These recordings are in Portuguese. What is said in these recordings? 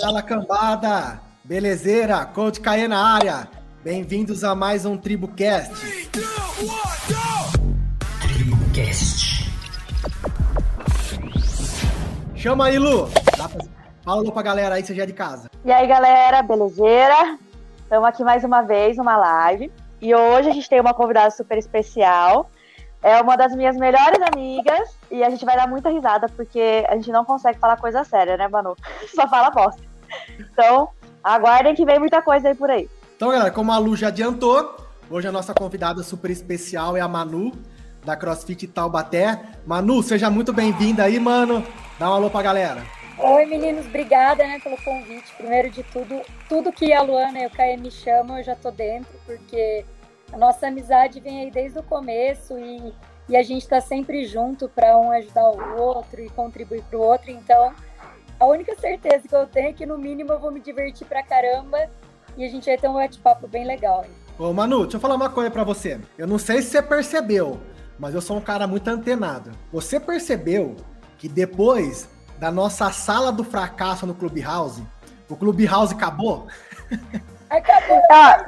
Fala cambada, belezeira, Coach Caê na área. Bem-vindos a mais um TribuCast. TribuCast. Chama aí, Lu. Fala Lu pra galera aí, você já é de casa. E aí, galera, belezeira? Estamos aqui mais uma vez numa live. E hoje a gente tem uma convidada super especial. É uma das minhas melhores amigas e a gente vai dar muita risada porque a gente não consegue falar coisa séria, né, Manu? Só fala bosta. Então, aguardem que vem muita coisa aí por aí. Então, galera, como a Lu já adiantou, hoje a nossa convidada super especial é a Manu, da CrossFit Taubaté. Manu, seja muito bem-vinda aí, mano. Dá um alô pra galera. Oi, meninos, obrigada né, pelo convite. Primeiro de tudo, tudo que a Luana e o Caio me chamam, eu já tô dentro, porque a nossa amizade vem aí desde o começo e, e a gente está sempre junto para um ajudar o outro e contribuir para o outro. Então, a única certeza que eu tenho é que no mínimo eu vou me divertir pra caramba e a gente vai ter um bate-papo bem legal. Ô, Manu, deixa eu falar uma coisa para você. Eu não sei se você percebeu, mas eu sou um cara muito antenado. Você percebeu que depois da nossa sala do fracasso no Clubhouse, o Clubhouse acabou? Acabou. Ah,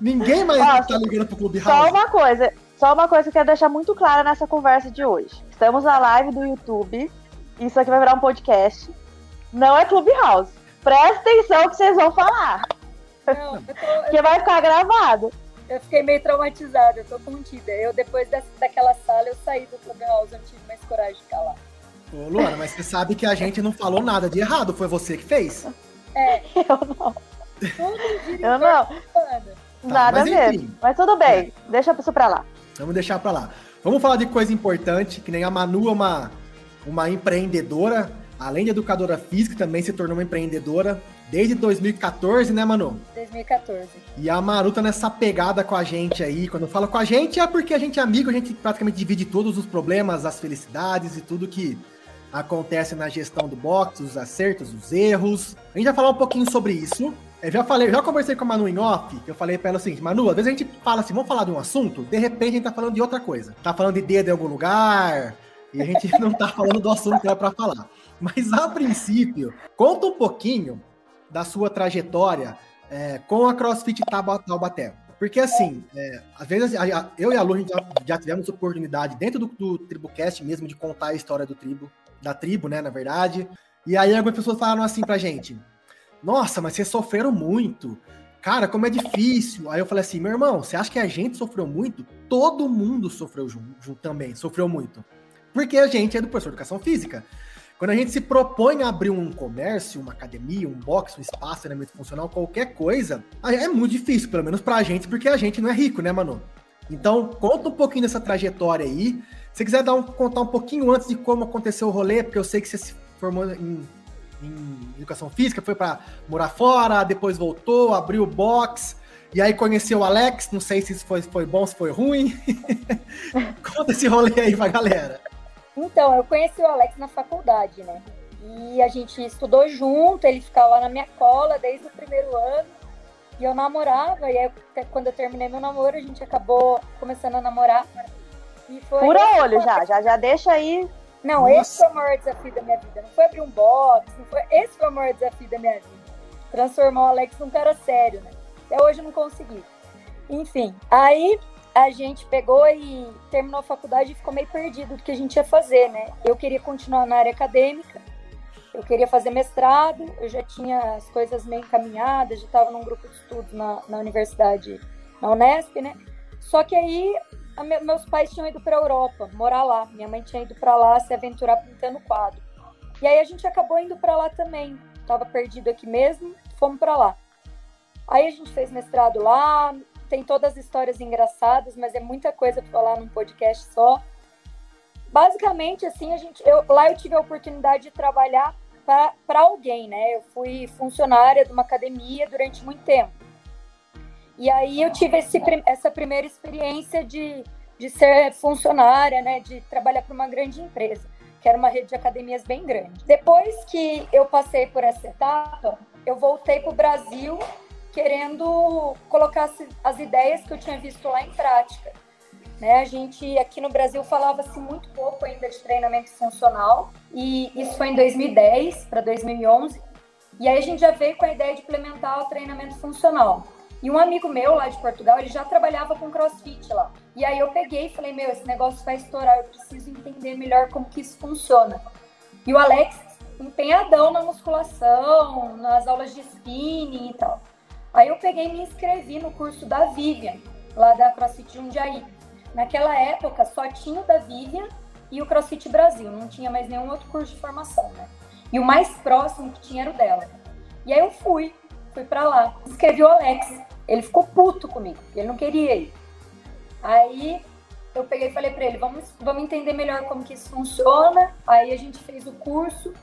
Ninguém mais Ah, tá ligando pro Clubhouse. só uma coisa, só uma coisa que eu quero deixar muito clara nessa conversa de hoje. Estamos na live do YouTube. Isso aqui vai virar um podcast. Não é Clubhouse. Presta atenção que vocês vão falar. Não, eu, tô, Porque vai ficar gravado. eu fiquei meio traumatizada, eu tô contida. Eu, depois dessa, daquela sala, eu saí do Clubhouse, eu não tive mais coragem de ficar lá. Ô, Luana, mas você sabe que a gente não falou nada de errado, foi você que fez. É, Eu não. Eu não. banda. Nada mas mesmo. enfim. Mas tudo bem. Deixa isso pra lá. Vamos deixar pra lá. Vamos falar de coisa importante, que nem a Manu é uma, uma empreendedora, além de educadora física, também se tornou uma empreendedora desde 2014, né, Manu? 2014. E a Maru tá nessa pegada com a gente aí. Quando eu falo com a gente é porque a gente é amigo, a gente praticamente divide todos os problemas, as felicidades e tudo que acontece na gestão do box, os acertos, os erros. A gente vai falar um pouquinho sobre isso. Eu já falei, já conversei com a Manu em off, eu falei pra ela o seguinte, Manu, às vezes a gente fala assim, vamos falar de um assunto, de repente a gente tá falando de outra coisa. Tá falando de dedo em algum lugar, e a gente não tá falando do assunto que era pra falar. Mas a princípio, conta um pouquinho da sua trajetória é, com a CrossFit Tauba- Taubaté. Porque assim, é, às vezes a- a- eu e a Lu já, já tivemos oportunidade dentro do, do TribuCast mesmo de contar a história do tribo, da tribo, né, na verdade. E aí algumas pessoas falaram assim pra gente: Nossa, mas vocês sofreram muito. Cara, como é difícil. Aí eu falei assim, meu irmão, você acha que a gente sofreu muito? Todo mundo sofreu junto, junto também, sofreu muito. Porque a gente é do professor de educação física. Quando a gente se propõe a abrir um comércio, uma academia, um box, um espaço, treinamento funcional, qualquer coisa, é muito difícil, pelo menos pra gente, porque a gente não é rico, né, Manu? Então, conta um pouquinho dessa trajetória aí. Se quiser dar um, contar um pouquinho antes de como aconteceu o rolê, porque eu sei que você se formou em, em educação física, foi para morar fora, depois voltou, abriu o box, e aí conheceu o Alex. Não sei se isso foi, foi bom, se foi ruim. conta esse rolê aí pra galera. Então, eu conheci o Alex na faculdade, né? E a gente estudou junto, ele ficava lá na minha cola desde o primeiro ano. E eu namorava, e aí quando eu terminei meu namoro, a gente acabou começando a namorar. E foi esse olho já, já, já deixa aí. Não, Nossa. esse foi o maior desafio da minha vida. Não foi abrir um box, não foi... esse foi o maior desafio da minha vida. Transformar o Alex num cara sério, né? Até hoje eu não consegui. Enfim, aí a gente pegou e terminou a faculdade e ficou meio perdido do que a gente ia fazer, né? Eu queria continuar na área acadêmica, eu queria fazer mestrado, eu já tinha as coisas meio encaminhadas, já estava num grupo de estudos na, na universidade, na Unesp, né? Só que aí meus pais tinham ido para a Europa, morar lá. Minha mãe tinha ido para lá se aventurar pintando quadro. E aí a gente acabou indo para lá também. Tava perdido aqui mesmo, fomos para lá. Aí a gente fez mestrado lá, tem todas as histórias engraçadas, mas é muita coisa para falar num podcast só. Basicamente, assim, a gente, eu, lá eu tive a oportunidade de trabalhar para alguém, né? Eu fui funcionária de uma academia durante muito tempo. E aí eu tive esse, essa primeira experiência de, de ser funcionária, né? De trabalhar para uma grande empresa, que era uma rede de academias bem grande. Depois que eu passei por essa etapa, eu voltei para o Brasil querendo colocar as, as ideias que eu tinha visto lá em prática. Né? A gente aqui no Brasil falava-se muito pouco ainda de treinamento funcional, e isso foi em 2010 para 2011. E aí a gente já veio com a ideia de implementar o treinamento funcional. E um amigo meu lá de Portugal, ele já trabalhava com crossfit lá. E aí eu peguei e falei, meu, esse negócio vai estourar, eu preciso entender melhor como que isso funciona. E o Alex, empenhadão na musculação, nas aulas de spinning e tal. Aí eu peguei e me inscrevi no curso da Vivian, lá da CrossFit Jundiaí. Naquela época só tinha o da Vivian e o CrossFit Brasil, não tinha mais nenhum outro curso de formação, né? E o mais próximo que tinha era o dela. E aí eu fui, fui para lá. Escrevi o Alex. Ele ficou puto comigo, ele não queria ir. Aí eu peguei e falei para ele, vamos, vamos entender melhor como que isso funciona. Aí a gente fez o curso.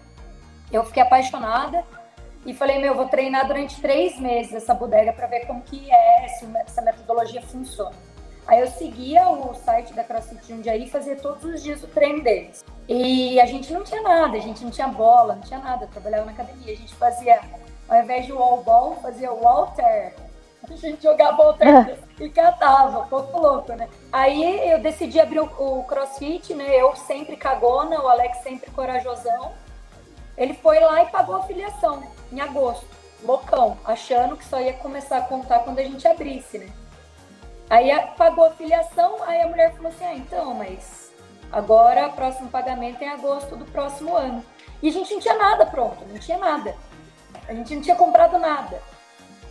Eu fiquei apaixonada e falei, meu, vou treinar durante três meses essa bodega para ver como que é, se essa metodologia funciona. Aí eu seguia o site da CrossFit Jundiaí e fazia todos os dias o treino deles. E a gente não tinha nada, a gente não tinha bola, não tinha nada. Eu trabalhava na academia, a gente fazia, ao invés de wall ball, fazia walter. A gente jogava walter e catava, pouco louco, né? Aí eu decidi abrir o, o CrossFit, né? Eu sempre cagona, o Alex sempre corajosão. Ele foi lá e pagou a filiação em agosto, loucão, achando que só ia começar a contar quando a gente abrisse, né? Aí pagou a filiação, aí a mulher falou assim: ah, então, mas agora o próximo pagamento é em agosto do próximo ano. E a gente não tinha nada pronto, não tinha nada. A gente não tinha comprado nada.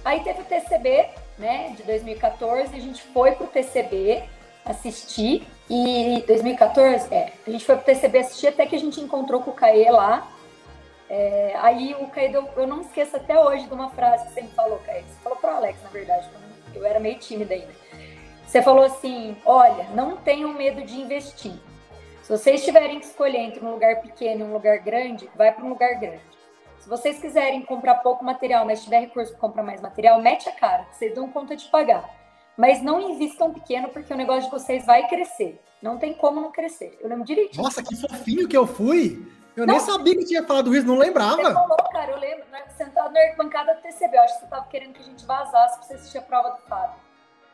Aí teve o TCB, né, de 2014, a gente foi pro TCB assistir. E 2014, é, a gente foi pro TCB assistir até que a gente encontrou com o Caê lá. É, aí o Caê, deu, eu não esqueço até hoje de uma frase que você me falou, Caê. Você falou pro Alex, na verdade, eu era meio tímida ainda. Você falou assim: olha, não tenham medo de investir. Se vocês tiverem que escolher entre um lugar pequeno e um lugar grande, vai para um lugar grande. Se vocês quiserem comprar pouco material, mas tiver recurso para comprar mais material, mete a cara, vocês dão conta de pagar. Mas não invistam pequeno, porque o negócio de vocês vai crescer. Não tem como não crescer. Eu lembro direitinho. Nossa, que fofinho que eu fui! Eu não, nem sabia que tinha falado isso, não lembrava. Você falou, cara, eu lembro, né, sentado na bancada do TCB. Eu acho que você estava querendo que a gente vazasse para você assistir a prova do Fábio.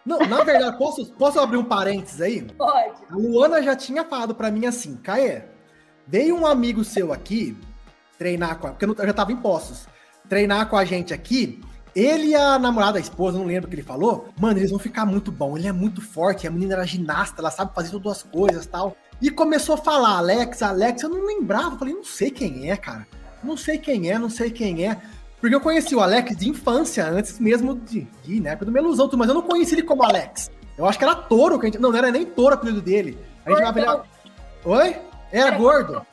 Não, na verdade, posso, posso abrir um parênteses aí? Pode. A Luana já tinha falado para mim assim, Caê, veio um amigo seu aqui treinar com a, porque eu já tava em Poços, treinar com a gente aqui, ele e a namorada, a esposa, não lembro o que ele falou, mano, eles vão ficar muito bom, ele é muito forte, a menina era ginasta, ela sabe fazer todas as coisas tal. E começou a falar, Alex, Alex, eu não lembrava, falei, não sei quem é, cara, não sei quem é, não sei quem é. Porque eu conheci o Alex de infância, antes mesmo de, de na época do Melusão, mas eu não conheci ele como Alex. Eu acho que era Toro, que a gente, não, não era nem Toro o apelido dele. A gente chamava ele. Oi? Era, era gordo.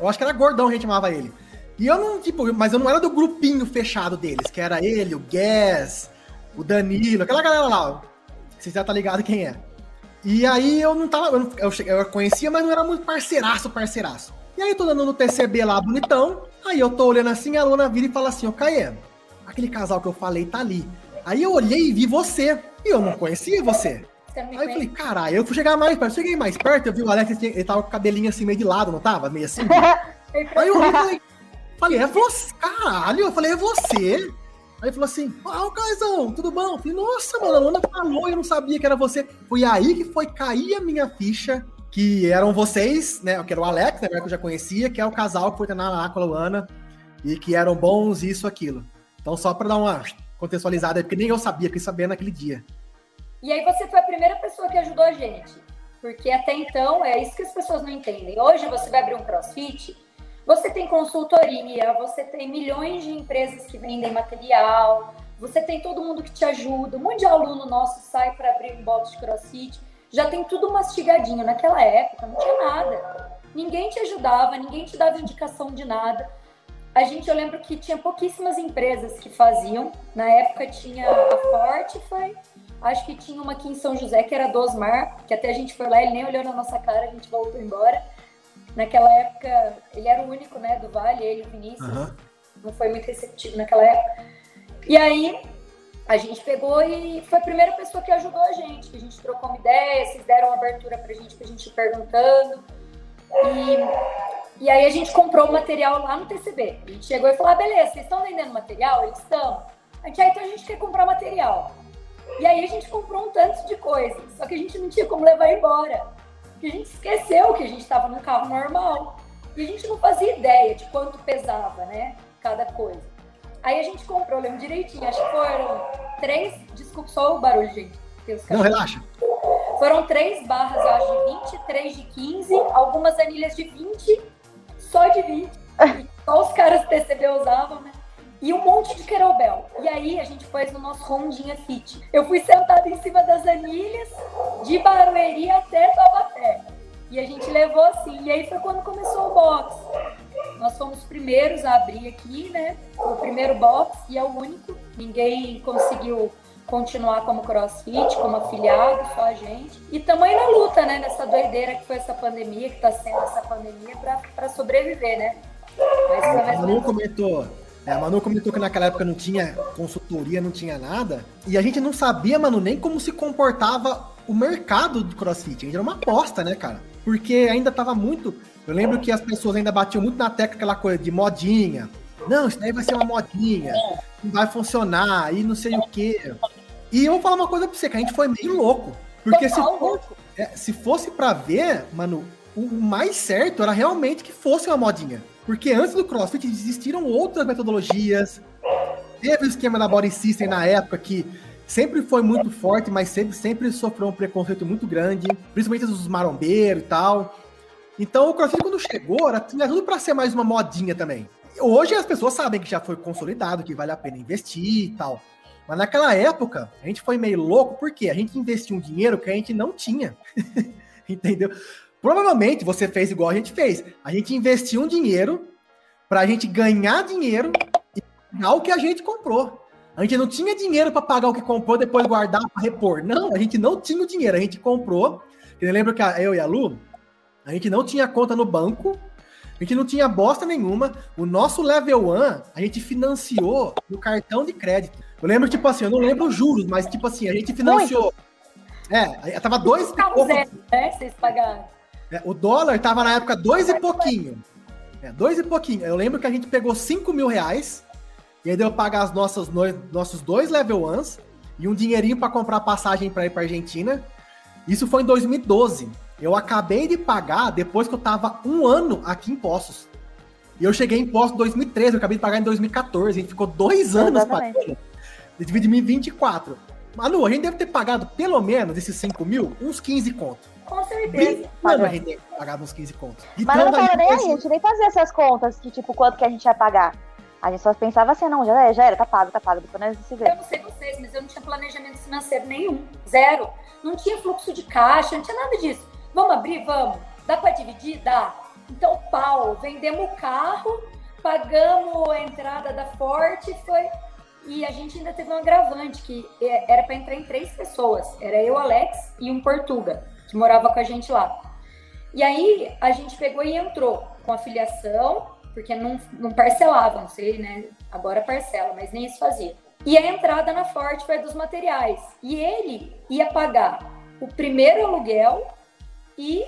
Eu acho que era gordão a gente chamava ele. E eu não, tipo, mas eu não era do grupinho fechado deles, que era ele, o Guess, o Danilo, aquela galera lá. Você já tá ligado quem é. E aí eu não tava. Eu, eu, eu conhecia, mas não era muito parceiraço, parceiraço. E aí tô dando no TCB lá bonitão. Aí eu tô olhando assim, a Luna vira e fala assim, ô Caê, aquele casal que eu falei tá ali. Aí eu olhei e vi você. E eu não conhecia você. Aí eu falei, caralho, eu fui chegar mais perto. Cheguei mais perto, eu vi o Alex, ele tava com o cabelinho assim meio de lado, não tava? Meio assim. aí eu falei, falei, é você, caralho. Eu falei, é você. Aí falou assim, ah, o Caizão, tudo bom? Falei, nossa, mano, a Luna falou, eu não sabia que era você. Foi aí que foi cair a minha ficha que eram vocês, né? Que era o Alex, né, que eu já conhecia, que é o casal que foi treinar lá com a Luana, e que eram bons, isso, aquilo. Então, só para dar uma contextualizada, porque nem eu sabia, que sabia naquele dia. E aí você foi a primeira pessoa que ajudou a gente. Porque até então, é isso que as pessoas não entendem. Hoje você vai abrir um crossfit, você tem consultoria, você tem milhões de empresas que vendem material, você tem todo mundo que te ajuda. Um monte de aluno nosso sai para abrir um box de crossfit já tem tudo mastigadinho. Naquela época não tinha nada. Ninguém te ajudava, ninguém te dava indicação de nada. A gente, eu lembro que tinha pouquíssimas empresas que faziam. Na época tinha a Fortify, acho que tinha uma aqui em São José, que era do Osmar, que até a gente foi lá, ele nem olhou na nossa cara, a gente voltou embora. Naquela época, ele era o único, né, do Vale, ele o Vinícius. Uhum. Não foi muito receptivo naquela época. E aí, a gente pegou e foi a primeira pessoa que ajudou a gente, que a gente trocou uma ideia, vocês deram abertura pra gente, pra gente ir perguntando. E, e aí a gente comprou o material lá no TCB. A gente chegou e falou, ah, beleza, vocês estão vendendo material? Eles estão. A gente, ah, então a gente quer comprar material. E aí a gente comprou um tanto de coisas, só que a gente não tinha como levar embora. Porque a gente esqueceu que a gente estava num carro normal. E a gente não fazia ideia de quanto pesava, né, cada coisa. Aí a gente comprou, lembro direitinho, acho que foram três. Desculpa só o barulho, gente. Não, relaxa. Foram três barras, eu acho, de 20, três de 15, algumas anilhas de 20, só de 20. só os caras PCB usavam, né? E um monte de querobel. E aí a gente pôs no nosso Rondinha Fit. Eu fui sentada em cima das anilhas, de Barueri até Taubaté. E a gente levou assim. E aí foi quando começou o box. Nós fomos os primeiros a abrir aqui, né? O primeiro box e é o único. Ninguém conseguiu continuar como crossfit, como afiliado, só a gente. E também na luta, né? Nessa doideira que foi essa pandemia, que tá sendo essa pandemia, para sobreviver, né? Mas a Manu comentou. É, a Manu comentou que naquela época não tinha consultoria, não tinha nada. E a gente não sabia, mano, nem como se comportava o mercado de crossfit. A gente era uma aposta, né, cara? Porque ainda tava muito. Eu lembro que as pessoas ainda batiam muito na tecla aquela coisa de modinha. Não, isso daí vai ser uma modinha, não vai funcionar, e não sei o quê. E eu vou falar uma coisa pra você, que a gente foi meio louco. Porque se, for, é, se fosse para ver, mano, o mais certo era realmente que fosse uma modinha. Porque antes do CrossFit existiram outras metodologias. Teve o esquema da Body System na época que sempre foi muito forte, mas sempre, sempre sofreu um preconceito muito grande, principalmente dos marombeiros e tal. Então o CrossFit quando chegou, era, tinha tudo para ser mais uma modinha também. Hoje as pessoas sabem que já foi consolidado, que vale a pena investir e tal. Mas naquela época, a gente foi meio louco porque a gente investiu um dinheiro que a gente não tinha. Entendeu? Provavelmente você fez igual a gente fez. A gente investiu um dinheiro para a gente ganhar dinheiro e pagar o que a gente comprou. A gente não tinha dinheiro para pagar o que comprou, depois guardar para repor. Não, a gente não tinha o dinheiro. A gente comprou. Eu lembro que eu e a Lu, a gente não tinha conta no banco, a gente não tinha bosta nenhuma. O nosso level 1, a gente financiou no cartão de crédito. Eu lembro, tipo assim, eu não lembro os juros, mas tipo assim, a gente financiou. Muito. É, tava dois. Zero, né? Vocês pagaram. É, o dólar tava na época dois e pouquinho. É, dois e pouquinho. Eu lembro que a gente pegou 5 mil reais e aí deu pagar as nossas, no, nossos dois level ones e um dinheirinho para comprar passagem para ir para Argentina. Isso foi em 2012. Eu acabei de pagar depois que eu tava um ano aqui em Poços. E eu cheguei em Poços em 2013, eu acabei de pagar em 2014. A gente ficou dois anos pagando. De 2024. Manu, a gente deve ter pagado pelo menos esses 5 mil, uns 15 contos. Com certeza. Mano, a gente pagava uns 15 contos. Mas não tava nem aí, a gente nem fazia essas contas de tipo quanto que a gente ia pagar. A gente só pensava assim, não, já, é, já era, tá pago, tá pago, depois nós se vê. Eu não sei vocês, mas eu não tinha planejamento financeiro nenhum. Zero. Não tinha fluxo de caixa, não tinha nada disso. Vamos abrir? Vamos. Dá para dividir? Dá. Então, pau, vendemos o carro, pagamos a entrada da Forte, foi. E a gente ainda teve um agravante, que é, era para entrar em três pessoas. Era eu, Alex e um Portuga que morava com a gente lá. E aí a gente pegou e entrou com a filiação, porque não, não parcelava, não sei, né? Agora parcela, mas nem isso fazia. E a entrada na Forte foi dos materiais. E ele ia pagar o primeiro aluguel e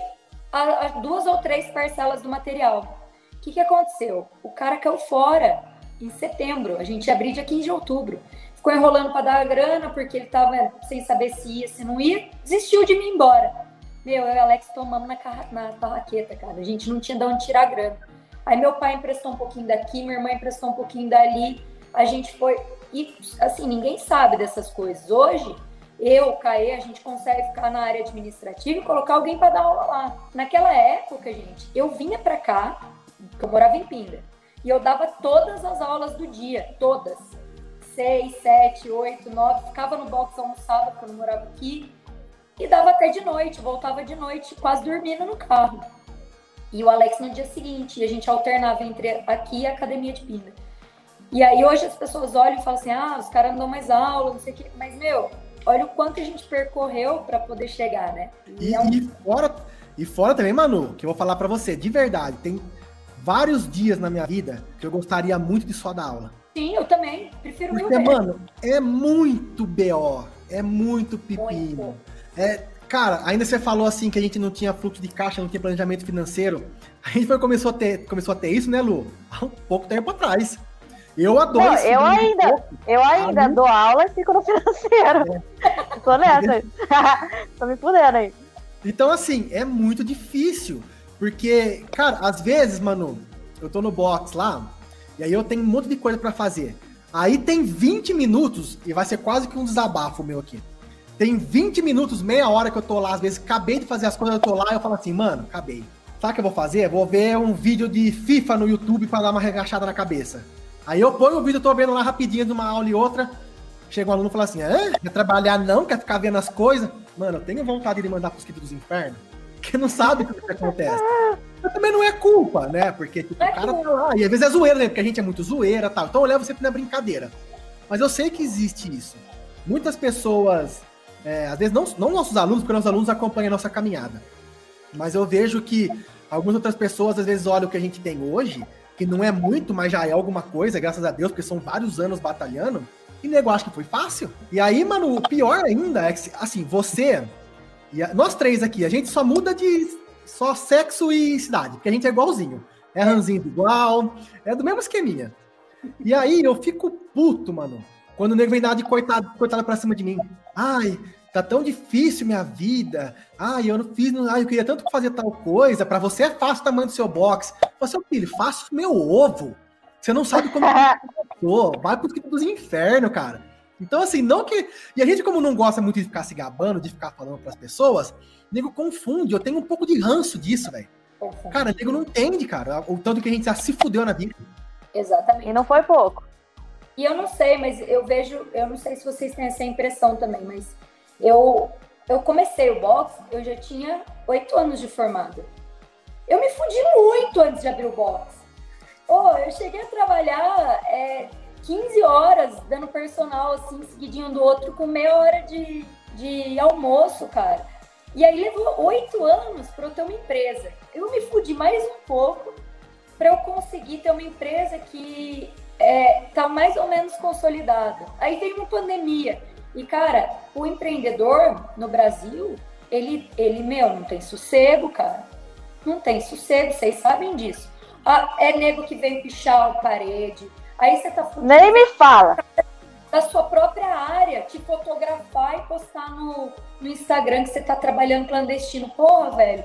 a, a duas ou três parcelas do material. O que, que aconteceu? O cara caiu fora em setembro. A gente ia abrir dia 15 de outubro. Ficou enrolando para dar a grana, porque ele estava sem saber se ia, se não ia. Desistiu de mim embora. Meu, eu e o Alex tomamos na, na cara. A gente não tinha de onde tirar grana. Aí meu pai emprestou um pouquinho daqui, minha irmã emprestou um pouquinho dali. A gente foi. E, assim, ninguém sabe dessas coisas. Hoje, eu, Caê, a gente consegue ficar na área administrativa e colocar alguém para dar aula lá. Naquela época, gente, eu vinha para cá, que eu morava em Pinda, e eu dava todas as aulas do dia, todas. Seis, sete, oito, nove, ficava no box almoçava, porque eu não morava aqui e dava até de noite, voltava de noite, quase dormindo no carro. E o Alex no dia seguinte, e a gente alternava entre aqui e a academia de Pinda. E aí hoje as pessoas olham e falam assim: ah, os caras não dão mais aula, não sei o quê. Mas, meu, olha o quanto a gente percorreu para poder chegar, né? E, e, é um... e, fora, e fora também, Manu, que eu vou falar para você, de verdade, tem vários dias na minha vida que eu gostaria muito de só dar aula. Sim, eu também. Prefiro Porque, mano, é muito BO, é muito pepino. Muito. É, cara, ainda você falou assim que a gente não tinha fluxo de caixa, não tinha planejamento financeiro. A gente foi, começou, a ter, começou a ter isso, né, Lu? Há um pouco tempo atrás. Eu adoro não, Eu ainda, eu ainda dou aula e fico no financeiro. É. Tô nessa. Tô me fudendo aí. Então, assim, é muito difícil. Porque, cara, às vezes, mano, eu tô no box lá, e aí eu tenho um monte de coisa para fazer. Aí tem 20 minutos, e vai ser quase que um desabafo meu aqui. Tem 20 minutos, meia hora que eu tô lá, às vezes acabei de fazer as coisas, eu tô lá e eu falo assim, mano, acabei. Sabe o que eu vou fazer? Vou ver um vídeo de FIFA no YouTube para dar uma regachada na cabeça. Aí eu ponho o vídeo, tô vendo lá rapidinho de uma aula e outra. Chega um aluno e fala assim: Hã? quer trabalhar não? Quer ficar vendo as coisas? Mano, eu tenho vontade de mandar pros dos infernos, que não sabe o que acontece. Mas também não é culpa, né? Porque tipo, o é cara tá lá. E às vezes é zoeira, né? Porque a gente é muito zoeira e tal. Então eu levo sempre na brincadeira. Mas eu sei que existe isso. Muitas pessoas, é, às vezes não, não nossos alunos, porque nossos alunos acompanham a nossa caminhada. Mas eu vejo que algumas outras pessoas às vezes olham o que a gente tem hoje, que não é muito, mas já é alguma coisa, graças a Deus, porque são vários anos batalhando, e nego acha que foi fácil. E aí, mano, o pior ainda é que, assim, você, e a, nós três aqui, a gente só muda de só sexo e cidade, porque a gente é igualzinho. É ranzinho igual, é do mesmo esqueminha. E aí eu fico puto, mano, quando o nego vem dar de coitado, coitado pra cima de mim. Ai, tá tão difícil minha vida. Ai, eu não fiz, ai, eu queria tanto fazer tal coisa. Para você é fácil o tamanho do seu box. Você, filho, faço meu ovo. Você não sabe como eu vai pro dos infernos, cara. Então, assim, não que. E a gente, como não gosta muito de ficar se gabando, de ficar falando pras pessoas, nego confunde. Eu tenho um pouco de ranço disso, velho. Cara, nego não entende, cara, o tanto que a gente já se fudeu na vida. Exatamente. E não foi pouco. E eu não sei, mas eu vejo, eu não sei se vocês têm essa impressão também, mas eu, eu comecei o boxe, eu já tinha oito anos de formada. Eu me fudi muito antes de abrir o boxe. Oh, eu cheguei a trabalhar é, 15 horas dando personal, assim, seguidinho do outro, com meia hora de, de almoço, cara. E aí levou oito anos para eu ter uma empresa. Eu me fudi mais um pouco para eu conseguir ter uma empresa que é, tá mais ou menos consolidada. Aí tem uma pandemia. E, cara, o empreendedor no Brasil, ele, ele, meu, não tem sossego, cara. Não tem sossego, vocês sabem disso. Ah, é nego que vem pichar a parede. Aí você tá Nem me fala. Da sua própria área, te fotografar e postar no, no Instagram que você tá trabalhando clandestino. Porra, velho.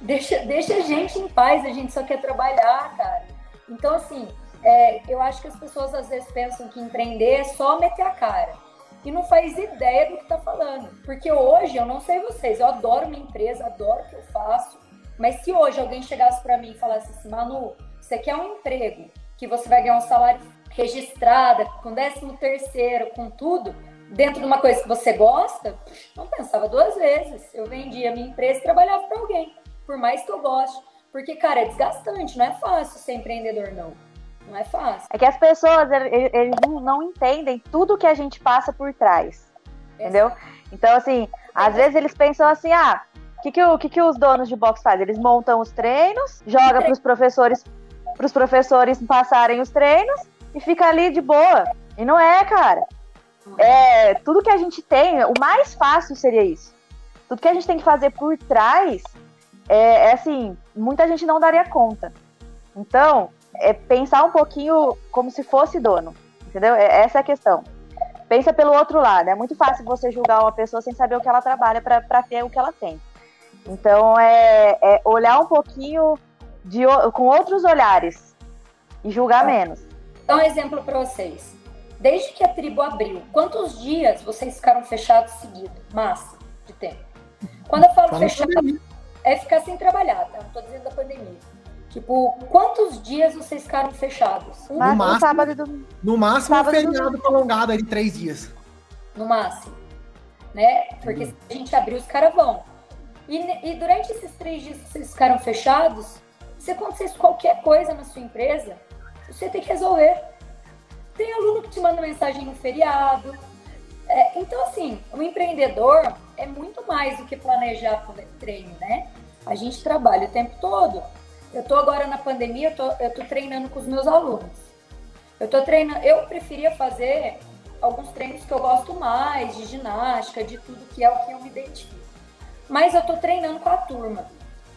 Deixa, deixa a gente em paz, a gente só quer trabalhar, cara. Então, assim, é, eu acho que as pessoas às vezes pensam que empreender é só meter a cara e não faz ideia do que está falando. Porque hoje, eu não sei vocês, eu adoro minha empresa, adoro o que eu faço, mas se hoje alguém chegasse para mim e falasse assim, Manu, você quer um emprego que você vai ganhar um salário registrado, com décimo terceiro, com tudo, dentro de uma coisa que você gosta, não pensava duas vezes. Eu vendia minha empresa e trabalhava para alguém, por mais que eu goste. Porque, cara, é desgastante, não é fácil ser empreendedor, não. Não é fácil. É que as pessoas, eles não entendem tudo que a gente passa por trás. Entendeu? Então, assim, às vezes eles pensam assim, ah, o que, que, o que, que os donos de box fazem? Eles montam os treinos, joga para os professores, para os professores passarem os treinos e fica ali de boa. E não é, cara. É, tudo que a gente tem, o mais fácil seria isso. Tudo que a gente tem que fazer por trás é, é assim, muita gente não daria conta. Então, é pensar um pouquinho como se fosse dono, entendeu? É, essa é a questão. Pensa pelo outro lado. É muito fácil você julgar uma pessoa sem saber o que ela trabalha para ter o que ela tem. Então, é, é olhar um pouquinho de, com outros olhares e julgar menos. Dá um exemplo para vocês. Desde que a tribo abriu, quantos dias vocês ficaram fechados seguidos? Massa de tempo. Quando eu falo Fala fechado, é ficar sem trabalhar, tá? Não tô dizendo da pandemia. Tipo, quantos dias vocês ficaram fechados? Um no máximo, sábado do... no máximo sábado um feriado prolongado aí de três dias. No máximo. Né? Porque uhum. se a gente abrir, os caras vão. E, e, durante esses três dias que vocês ficaram fechados, se acontecesse qualquer coisa na sua empresa, você tem que resolver. Tem aluno que te manda mensagem no feriado. É, então, assim, o empreendedor é muito mais do que planejar treino, né? A gente trabalha o tempo todo. Eu tô agora na pandemia, eu tô, eu tô treinando com os meus alunos. Eu tô treinando, eu preferia fazer alguns treinos que eu gosto mais, de ginástica, de tudo que é o que eu me identifico. Mas eu tô treinando com a turma.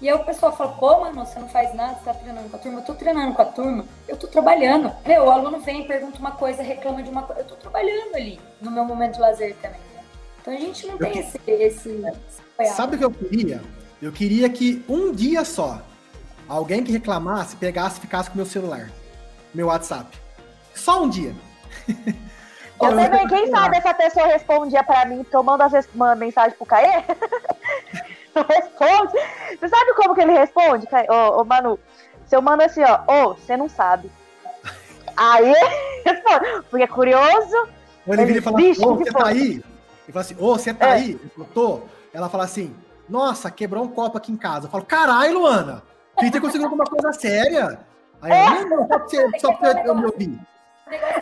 E aí o pessoal fala, pô, mano, você não faz nada, você tá treinando com a turma. Eu tô treinando com a turma, eu tô trabalhando. Meu, o aluno vem, pergunta uma coisa, reclama de uma coisa. Eu tô trabalhando ali, no meu momento de lazer também. Né? Então a gente não tem esse, esse... Sabe o que eu queria? Eu queria que um dia só Alguém que reclamasse, pegasse e ficasse com meu celular, meu WhatsApp. Só um dia. Eu também, quem sabe essa pessoa respondia pra mim, porque eu mando às vezes uma mensagem pro Caê. responde. Você sabe como que ele responde, Caê? Ô, ô Manu, se eu mando assim, ó, ô, você não sabe. Aí responde, porque é curioso. Ou ele vira e fala, ô, você tá aí? Ele fala assim, ô, você tá é. aí? Eu tô. Ela fala assim, nossa, quebrou um copo aqui em casa. Eu falo, caralho, Luana, quem ter conseguido alguma coisa séria? Aí é. eu, não, só pra você, só pra você me ouvir.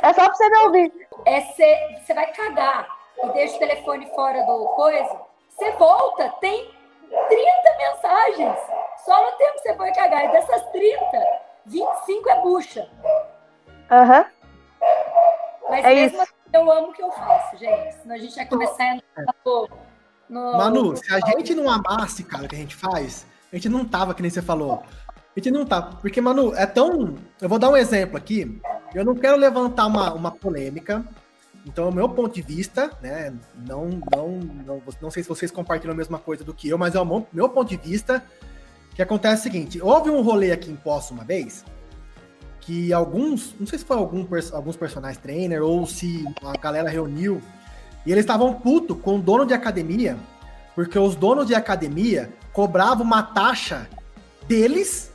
É só pra você me ouvir. É você vai cagar e deixa o telefone fora do coisa, você volta, tem 30 mensagens. Só no tempo que você foi cagar. E dessas 30, 25 é bucha. Aham. Uhum. Mas é mesmo assim, eu amo o que eu faço, gente. Senão a gente ia começar a entrar no, no... Manu, se a gente não amasse, cara, o que a gente faz, a gente não tava, que nem você falou. A gente não tá. Porque, Manu, é tão. Eu vou dar um exemplo aqui. Eu não quero levantar uma, uma polêmica. Então, o meu ponto de vista, né? Não, não, não, não sei se vocês compartilham a mesma coisa do que eu, mas é o meu ponto de vista. Que acontece o seguinte: houve um rolê aqui em Poço uma vez que alguns, não sei se foi algum, alguns personagens trainer ou se a galera reuniu e eles estavam puto com o dono de academia, porque os donos de academia cobravam uma taxa deles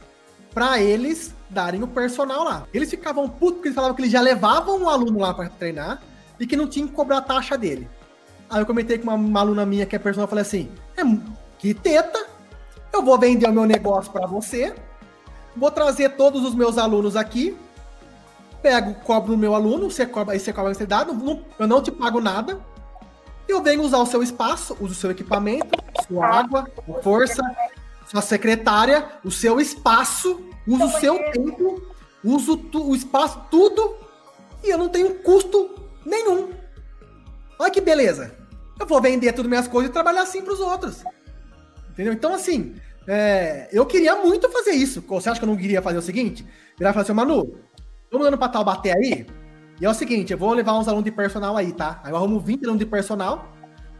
para eles darem o personal lá. Eles ficavam putos porque eles falavam que eles já levavam um aluno lá para treinar e que não tinha que cobrar a taxa dele. Aí eu comentei com uma, uma aluna minha que é personal, falei assim: é, que teta, eu vou vender o meu negócio para você, vou trazer todos os meus alunos aqui, pego, cobro o meu aluno, você cobra, aí você cobra a mensalidade, não, eu não te pago nada, eu venho usar o seu espaço, uso o seu equipamento, sua água, força, sua secretária, o seu espaço, uso o seu tempo, uso tu, o espaço, tudo, e eu não tenho custo nenhum. Olha que beleza. Eu vou vender tudo minhas coisas e trabalhar assim para os outros. Entendeu? Então, assim, é, eu queria muito fazer isso. Você acha que eu não queria fazer o seguinte? Virar e falar assim, Manu, vamos dando pra Taubaté aí? E é o seguinte, eu vou levar uns alunos de personal aí, tá? Aí eu arrumo 20 alunos de personal,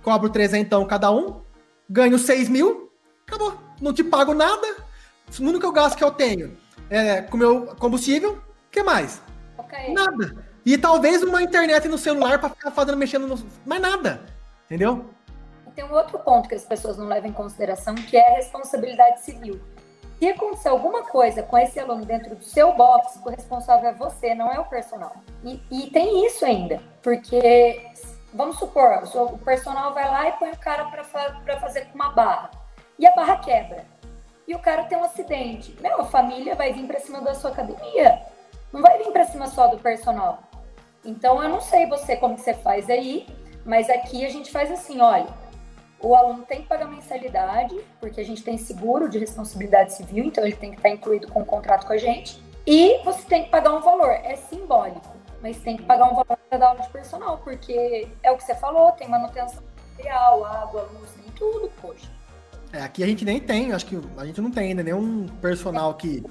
cobro 300 cada um, ganho 6 mil, acabou. Não te pago nada. O único gasto que eu tenho é com meu combustível, o que mais? Okay. Nada. E talvez uma internet no celular para ficar fazendo, mexendo no. Mais nada. Entendeu? Tem um outro ponto que as pessoas não levam em consideração, que é a responsabilidade civil. Se acontecer alguma coisa com esse aluno dentro do seu box, o responsável é você, não é o personal. E, e tem isso ainda, porque vamos supor, o personal vai lá e põe o cara para fa fazer com uma barra e a barra quebra. E o cara tem um acidente. Meu, a família vai vir para cima da sua academia. Não vai vir para cima só do personal. Então eu não sei você como que você faz aí, mas aqui a gente faz assim, olha, o aluno tem que pagar mensalidade, porque a gente tem seguro de responsabilidade civil, então ele tem que estar incluído com o contrato com a gente. E você tem que pagar um valor, é simbólico, mas tem que pagar um valor para dar aula de personal, porque é o que você falou, tem manutenção material, água, luz, tem tudo, poxa. É, aqui a gente nem tem, acho que a gente não tem ainda nenhum personal que,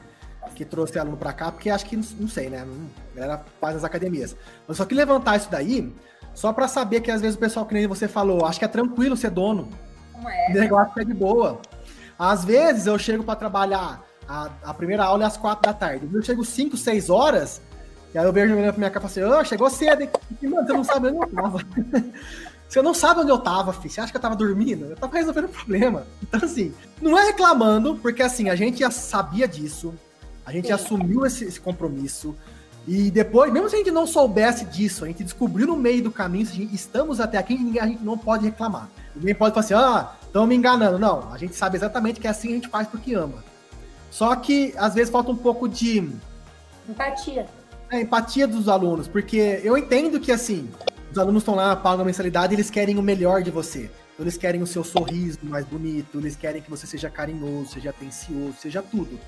que trouxe aluno para cá, porque acho que, não sei, né? A galera faz as academias. Mas só que levantar isso daí, só para saber que às vezes o pessoal, que nem você falou, acho que é tranquilo ser dono. Não é. O negócio é de boa. Às vezes eu chego para trabalhar, a, a, primeira aula é às quatro da tarde. Eu chego cinco, seis horas, e aí eu vejo olhando pra minha cara e falo assim, oh, chegou cedo, hein? E, mano, você não sabe onde eu tava. você não sabe onde eu tava, filho. Você acha que eu tava dormindo? Eu tava resolvendo o problema. Então, assim, não é reclamando, porque assim, a gente já sabia disso, a gente Sim. assumiu esse, esse compromisso. E depois, mesmo se a gente não soubesse disso, a gente descobriu no meio do caminho, se estamos até aqui, a gente não pode reclamar. Ninguém pode falar assim, ah, estão me enganando. Não, a gente sabe exatamente que é assim a gente faz porque ama. Só que, às vezes, falta um pouco de... Empatia. É, empatia dos alunos, porque eu entendo que, assim, os alunos estão lá, pagam a mensalidade e eles querem o melhor de você. Então, eles querem o seu sorriso mais bonito, eles querem que você seja carinhoso, seja atencioso, seja tudo.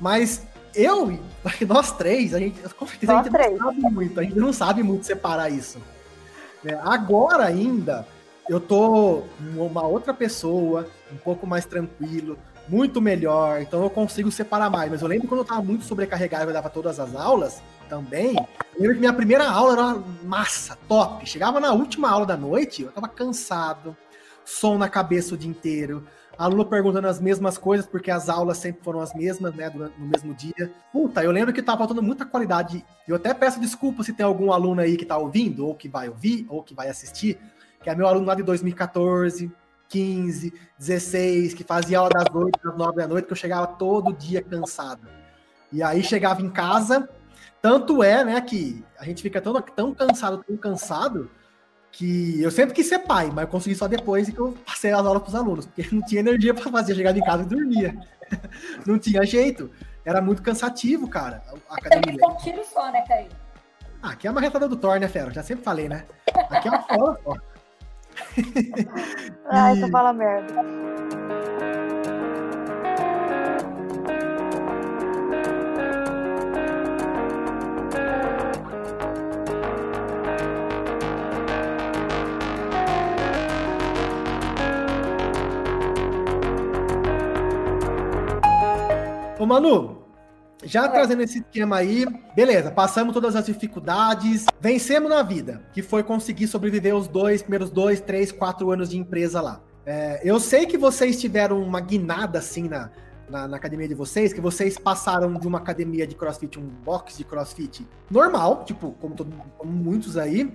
Mas eu, nós três, a gente, com certeza a gente três. não sabe muito, a gente não sabe muito separar isso. É, agora ainda, eu tô uma outra pessoa, um pouco mais tranquilo, muito melhor, então eu consigo separar mais. Mas eu lembro quando eu tava muito sobrecarregado, eu dava todas as aulas também. Eu lembro que minha primeira aula era massa, top. Chegava na última aula da noite, eu tava cansado, som na cabeça o dia inteiro, aluno perguntando as mesmas coisas, porque as aulas sempre foram as mesmas, né, no mesmo dia. Puta, eu lembro que tava faltando muita qualidade. Eu até peço desculpa se tem algum aluno aí que tá ouvindo, ou que vai ouvir, ou que vai assistir, que é meu aluno lá de 2014, 15, 16, que fazia aula das 8, das 9 da noite, que eu chegava todo dia cansado. E aí chegava em casa, tanto é, né, que a gente fica tão, tão cansado, tão cansado, que eu sempre quis ser pai, mas eu consegui só depois que eu passei as aulas para os alunos, porque não tinha energia para fazer, eu chegava em casa e dormia. não tinha jeito. Era muito cansativo, cara. A academia. Tem um tiro só, né, Caio? Ah, aqui é uma retada do Thor, né, Fera? Já sempre falei, né? Aqui é uma fola só. Ai, tu fala merda. Ô Manu, já é. trazendo esse esquema aí, beleza, passamos todas as dificuldades, vencemos na vida, que foi conseguir sobreviver os dois, primeiros dois, três, quatro anos de empresa lá. É, eu sei que vocês tiveram uma guinada assim na, na, na, academia de vocês, que vocês passaram de uma academia de crossfit, um box de crossfit normal, tipo, como, todo, como muitos aí,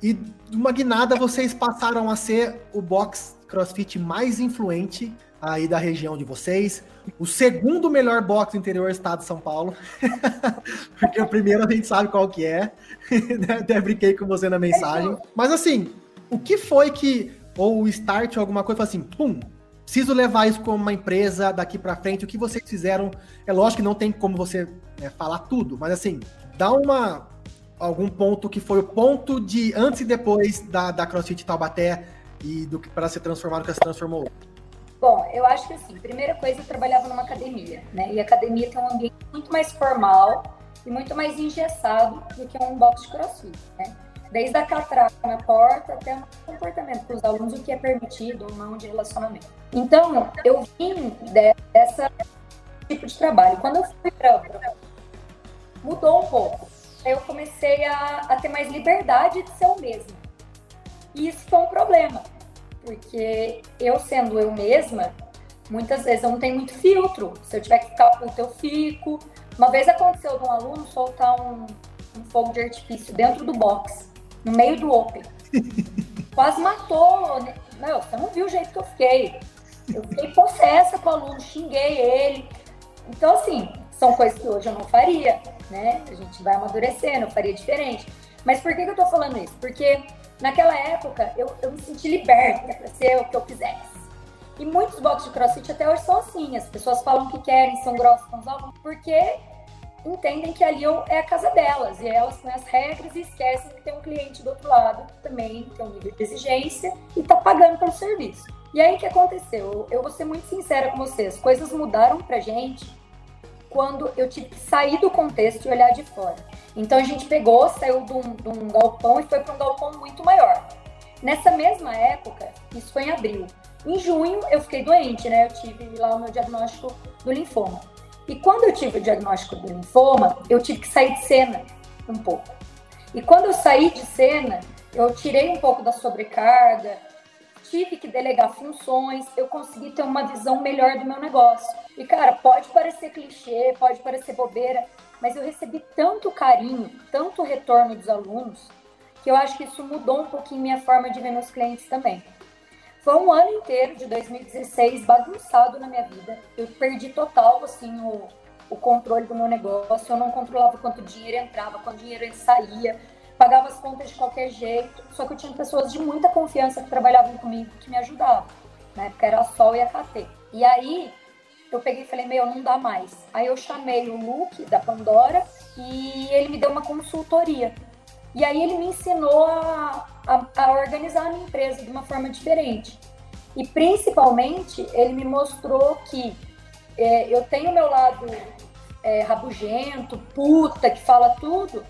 e de uma guinada vocês passaram a ser o box crossfit mais influente aí da região de vocês. O segundo melhor box interior do estado de São Paulo. Porque o primeiro a gente sabe qual que é. Até brinquei com você na mensagem. Mas assim, o que foi que, ou o start ou alguma coisa, assim, pum, preciso levar isso como uma empresa daqui para frente. O que vocês fizeram? É lógico que não tem como você né, falar tudo, mas assim, dá uma algum ponto que foi o ponto de antes e depois da, da CrossFit Taubaté e do que para ser transformado que se transformou. Bom, eu acho que assim, primeira coisa, eu trabalhava numa academia, né? E academia tem um ambiente muito mais formal e muito mais engessado do que um box de crossfit, né? Desde a catraca na porta até o comportamento para os alunos, o que é permitido ou não de relacionamento. Então, eu vim dessa tipo de trabalho. Quando eu fui para mudou um pouco. Eu comecei a, a ter mais liberdade de ser o mesmo. E isso foi um problema, porque eu sendo eu mesma, muitas vezes eu não tenho muito filtro. Se eu tiver que ficar puta, eu fico. Uma vez aconteceu de um aluno soltar um, um fogo de artifício dentro do box, no meio do open. Quase matou. Né? Meu, você não viu o jeito que eu fiquei. Eu fiquei possessa com o aluno, xinguei ele. Então, assim, são coisas que hoje eu não faria, né? A gente vai amadurecendo, eu faria diferente. Mas por que, que eu tô falando isso? Porque Naquela época, eu, eu me senti liberta para ser o que eu quisesse. E muitos boxes de crossfit até hoje são assim. As pessoas falam que querem, são grossos com os alunos, porque entendem que ali é a casa delas. E elas têm as regras e esquecem que tem um cliente do outro lado que também tem um nível de exigência e está pagando pelo serviço. E aí o que aconteceu? Eu vou ser muito sincera com vocês. Coisas mudaram pra gente quando eu tive que sair do contexto e olhar de fora. Então a gente pegou, saiu de um, de um galpão e foi para um galpão muito maior. Nessa mesma época, isso foi em abril. Em junho eu fiquei doente, né? Eu tive lá o meu diagnóstico do linfoma. E quando eu tive o diagnóstico do linfoma, eu tive que sair de cena um pouco. E quando eu saí de cena, eu tirei um pouco da sobrecarga, tive que delegar funções, eu consegui ter uma visão melhor do meu negócio. E cara, pode parecer clichê, pode parecer bobeira, mas eu recebi tanto carinho, tanto retorno dos alunos, que eu acho que isso mudou um pouquinho minha forma de ver meus clientes também. Foi um ano inteiro de 2016 bagunçado na minha vida. Eu perdi total assim o, o controle do meu negócio. Eu não controlava quanto dinheiro entrava, quanto dinheiro saía, pagava as contas de qualquer jeito. Só que eu tinha pessoas de muita confiança que trabalhavam comigo que me ajudavam. Na época era a Sol e a KT. E aí eu peguei e falei, meu, não dá mais. Aí eu chamei o Luke da Pandora e ele me deu uma consultoria. E aí ele me ensinou a, a, a organizar a minha empresa de uma forma diferente. E principalmente ele me mostrou que é, eu tenho o meu lado é, rabugento, puta, que fala tudo,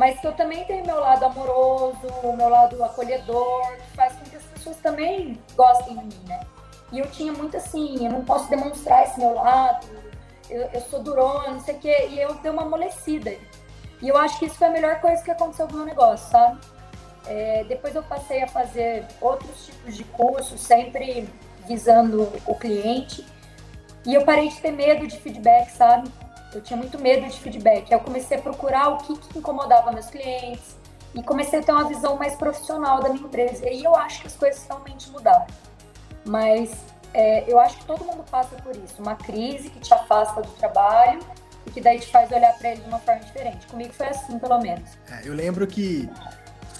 mas que eu também tenho meu lado amoroso, o meu lado acolhedor, que faz com que as pessoas também gostem de mim, né? E eu tinha muito assim, eu não posso demonstrar esse meu lado, eu, eu sou durona, não sei o quê. E eu dei uma amolecida. E eu acho que isso foi a melhor coisa que aconteceu com o meu negócio, sabe? É, depois eu passei a fazer outros tipos de cursos, sempre visando o cliente. E eu parei de ter medo de feedback, sabe? Eu tinha muito medo de feedback. Eu comecei a procurar o que, que incomodava meus clientes e comecei a ter uma visão mais profissional da minha empresa. E aí eu acho que as coisas realmente mudaram. Mas é, eu acho que todo mundo passa por isso. Uma crise que te afasta do trabalho e que daí te faz olhar para ele de uma forma diferente. Comigo foi assim, pelo menos. É, eu lembro que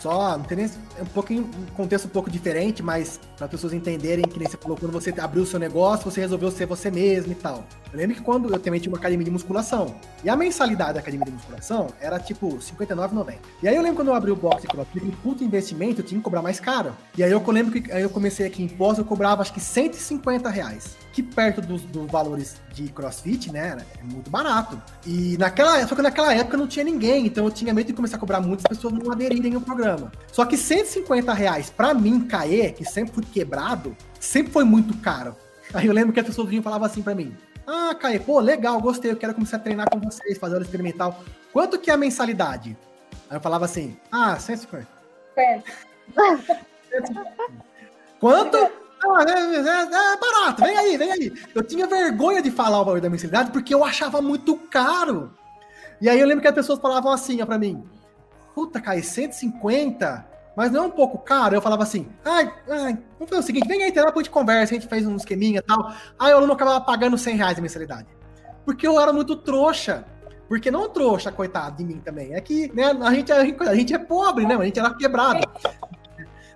só, não tem nem, é um pouquinho, um contexto um pouco diferente, mas para as pessoas entenderem que nem você falou, quando você abriu o seu negócio, você resolveu ser você mesmo e tal. Eu lembro que quando eu também tinha uma academia de musculação, e a mensalidade da academia de musculação era tipo R$59,90. E aí eu lembro quando eu abri o box de crossfit, um puto investimento, eu tinha que cobrar mais caro. E aí eu lembro que aí eu comecei aqui em pós, eu cobrava acho que 150 reais que perto dos, dos, valores de crossfit, né, é muito barato. E naquela, só que naquela época não tinha ninguém, então eu tinha medo de começar a cobrar muitas pessoas não aderirem ao programa. Só que 150 reais pra mim cair, que sempre fui quebrado, sempre foi muito caro. Aí eu lembro que as pessoas vinham e falavam assim pra mim: Ah, Caê, pô, legal, gostei, eu quero começar a treinar com vocês, fazer aula experimental. Quanto que é a mensalidade? Aí eu falava assim: Ah, 150. É. Quanto? Ah, é, é, é, barato, vem aí, vem aí. Eu tinha vergonha de falar o valor da mensalidade porque eu achava muito caro. E aí eu lembro que as pessoas falavam assim ó, pra mim: Puta, Caio, 150? Mas não é um pouco caro? Eu falava assim: ai, ai, vamos fazer o seguinte, vem aí, depois a gente conversa, a gente fez um esqueminha e tal. Aí o aluno acabava pagando 100 reais a mensalidade. Porque eu era muito trouxa. Porque não trouxa, coitado de mim também. É que né, a, gente, a, gente, a gente é pobre, né? A gente era quebrado.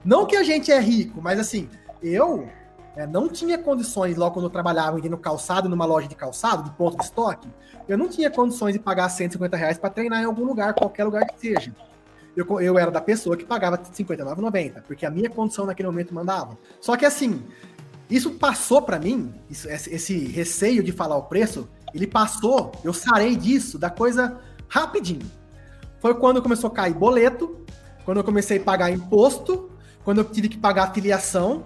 Não que a gente é rico, mas assim, eu é, não tinha condições, logo quando eu trabalhava no calçado, numa loja de calçado, de ponto de estoque, eu não tinha condições de pagar 150 reais para treinar em algum lugar, qualquer lugar que seja. Eu, eu era da pessoa que pagava 59,90, porque a minha condição naquele momento mandava. Só que assim, isso passou para mim, isso, esse receio de falar o preço, ele passou, eu sarei disso, da coisa rapidinho. Foi quando começou a cair boleto, quando eu comecei a pagar imposto, quando eu tive que pagar filiação,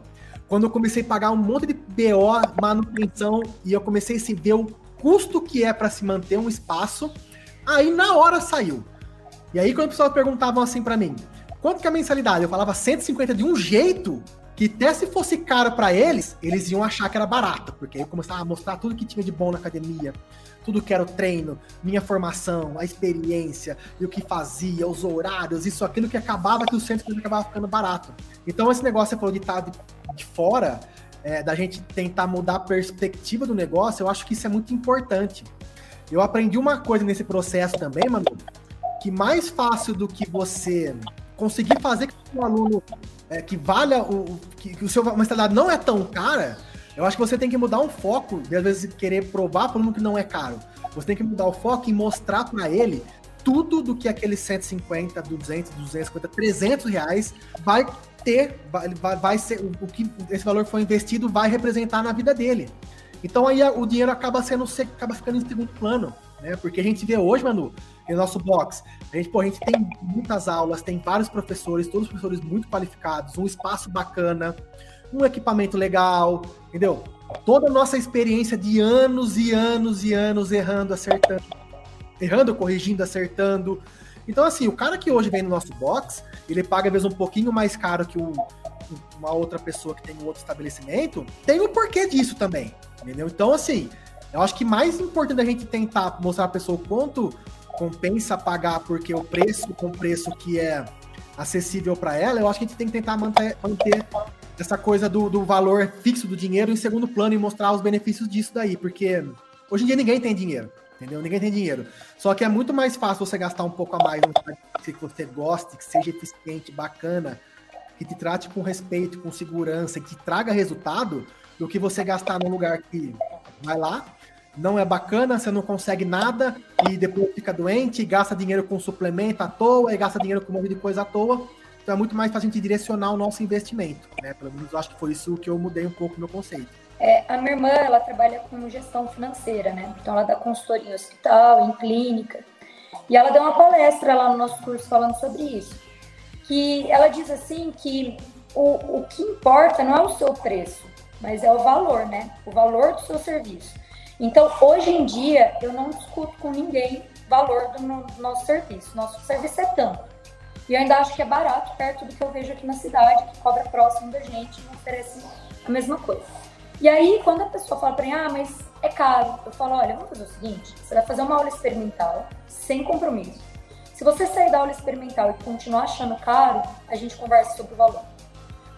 quando eu comecei a pagar um monte de BO, manutenção, e eu comecei a ver o custo que é para se manter um espaço, aí na hora saiu. E aí quando as pessoas perguntavam assim para mim, quanto que é a mensalidade? Eu falava 150 de um jeito que até se fosse caro para eles, eles iam achar que era barato, porque aí eu começava a mostrar tudo que tinha de bom na academia, tudo que era o treino, minha formação, a experiência, e o que fazia, os horários, isso, aquilo que acabava que o centro acabava ficando barato. Então esse negócio você falou de estar de, fora, é, da gente tentar mudar a perspectiva do negócio, eu acho que isso é muito importante. Eu aprendi uma coisa nesse processo também, mano, que mais fácil do que você conseguir fazer que o aluno é, que valha o que, que o seu mensalidade não é tão cara, eu acho que você tem que mudar um foco, de às vezes querer provar para um que não é caro. Você tem que mudar o foco e mostrar para ele tudo do que aqueles 150, 200, 250, 300 reais vai ter, vai, vai ser, o, o que esse valor foi investido vai representar na vida dele. Então aí o dinheiro acaba sendo, acaba ficando em segundo plano, né? Porque a gente vê hoje, Manu, no nosso box, a gente, pô, a gente tem muitas aulas, tem vários professores, todos professores muito qualificados, um espaço bacana, um equipamento legal, entendeu? Toda a nossa experiência de anos e anos e anos errando, acertando, errando, corrigindo, acertando. Então, assim, o cara que hoje vem no nosso box, ele paga às vezes um pouquinho mais caro que o, uma outra pessoa que tem um outro estabelecimento, tem um porquê disso também, entendeu? Então, assim, eu acho que mais importante a gente tentar mostrar a pessoa o quanto compensa pagar porque o preço com preço que é acessível para ela, eu acho que a gente tem que tentar manter, manter essa coisa do, do valor fixo do dinheiro em segundo plano e mostrar os benefícios disso daí, porque hoje em dia ninguém tem dinheiro, entendeu? Ninguém tem dinheiro. Só que é muito mais fácil você gastar um pouco a mais que você goste, que seja eficiente, bacana, que te trate com respeito, com segurança, que traga resultado, do que você gastar num lugar que vai lá, não é bacana, você não consegue nada e depois fica doente, gasta dinheiro com suplemento à toa, e gasta dinheiro com um monte de coisa à toa. Então é muito mais fácil a gente direcionar o nosso investimento, né? Pelo menos eu acho que foi isso que eu mudei um pouco o meu conceito. É, a minha irmã, ela trabalha com gestão financeira, né? Então ela dá consultoria em hospital, em clínica. E ela deu uma palestra lá no nosso curso falando sobre isso. Que ela diz assim que o, o que importa não é o seu preço, mas é o valor, né? O valor do seu serviço. Então, hoje em dia, eu não discuto com ninguém valor do nosso serviço. Nosso serviço é tanto. E eu ainda acho que é barato perto do que eu vejo aqui na cidade, que cobra próximo da gente e oferece a mesma coisa. E aí, quando a pessoa fala para mim, ah, mas é caro, eu falo, olha, vamos fazer o seguinte, você vai fazer uma aula experimental, sem compromisso. Se você sair da aula experimental e continuar achando caro, a gente conversa sobre o valor.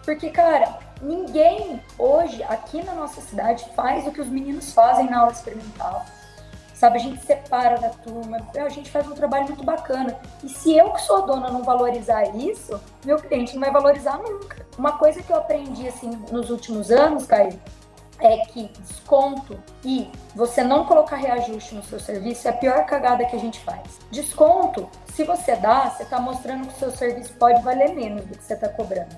Porque, cara, ninguém hoje aqui na nossa cidade faz o que os meninos fazem na aula experimental. Sabe, a gente separa da turma, a gente faz um trabalho muito bacana. E se eu que sou dona não valorizar isso, meu cliente não vai valorizar nunca. Uma coisa que eu aprendi assim nos últimos anos, Caio, é que desconto e você não colocar reajuste no seu serviço é a pior cagada que a gente faz. Desconto, se você dá, você está mostrando que o seu serviço pode valer menos do que você está cobrando.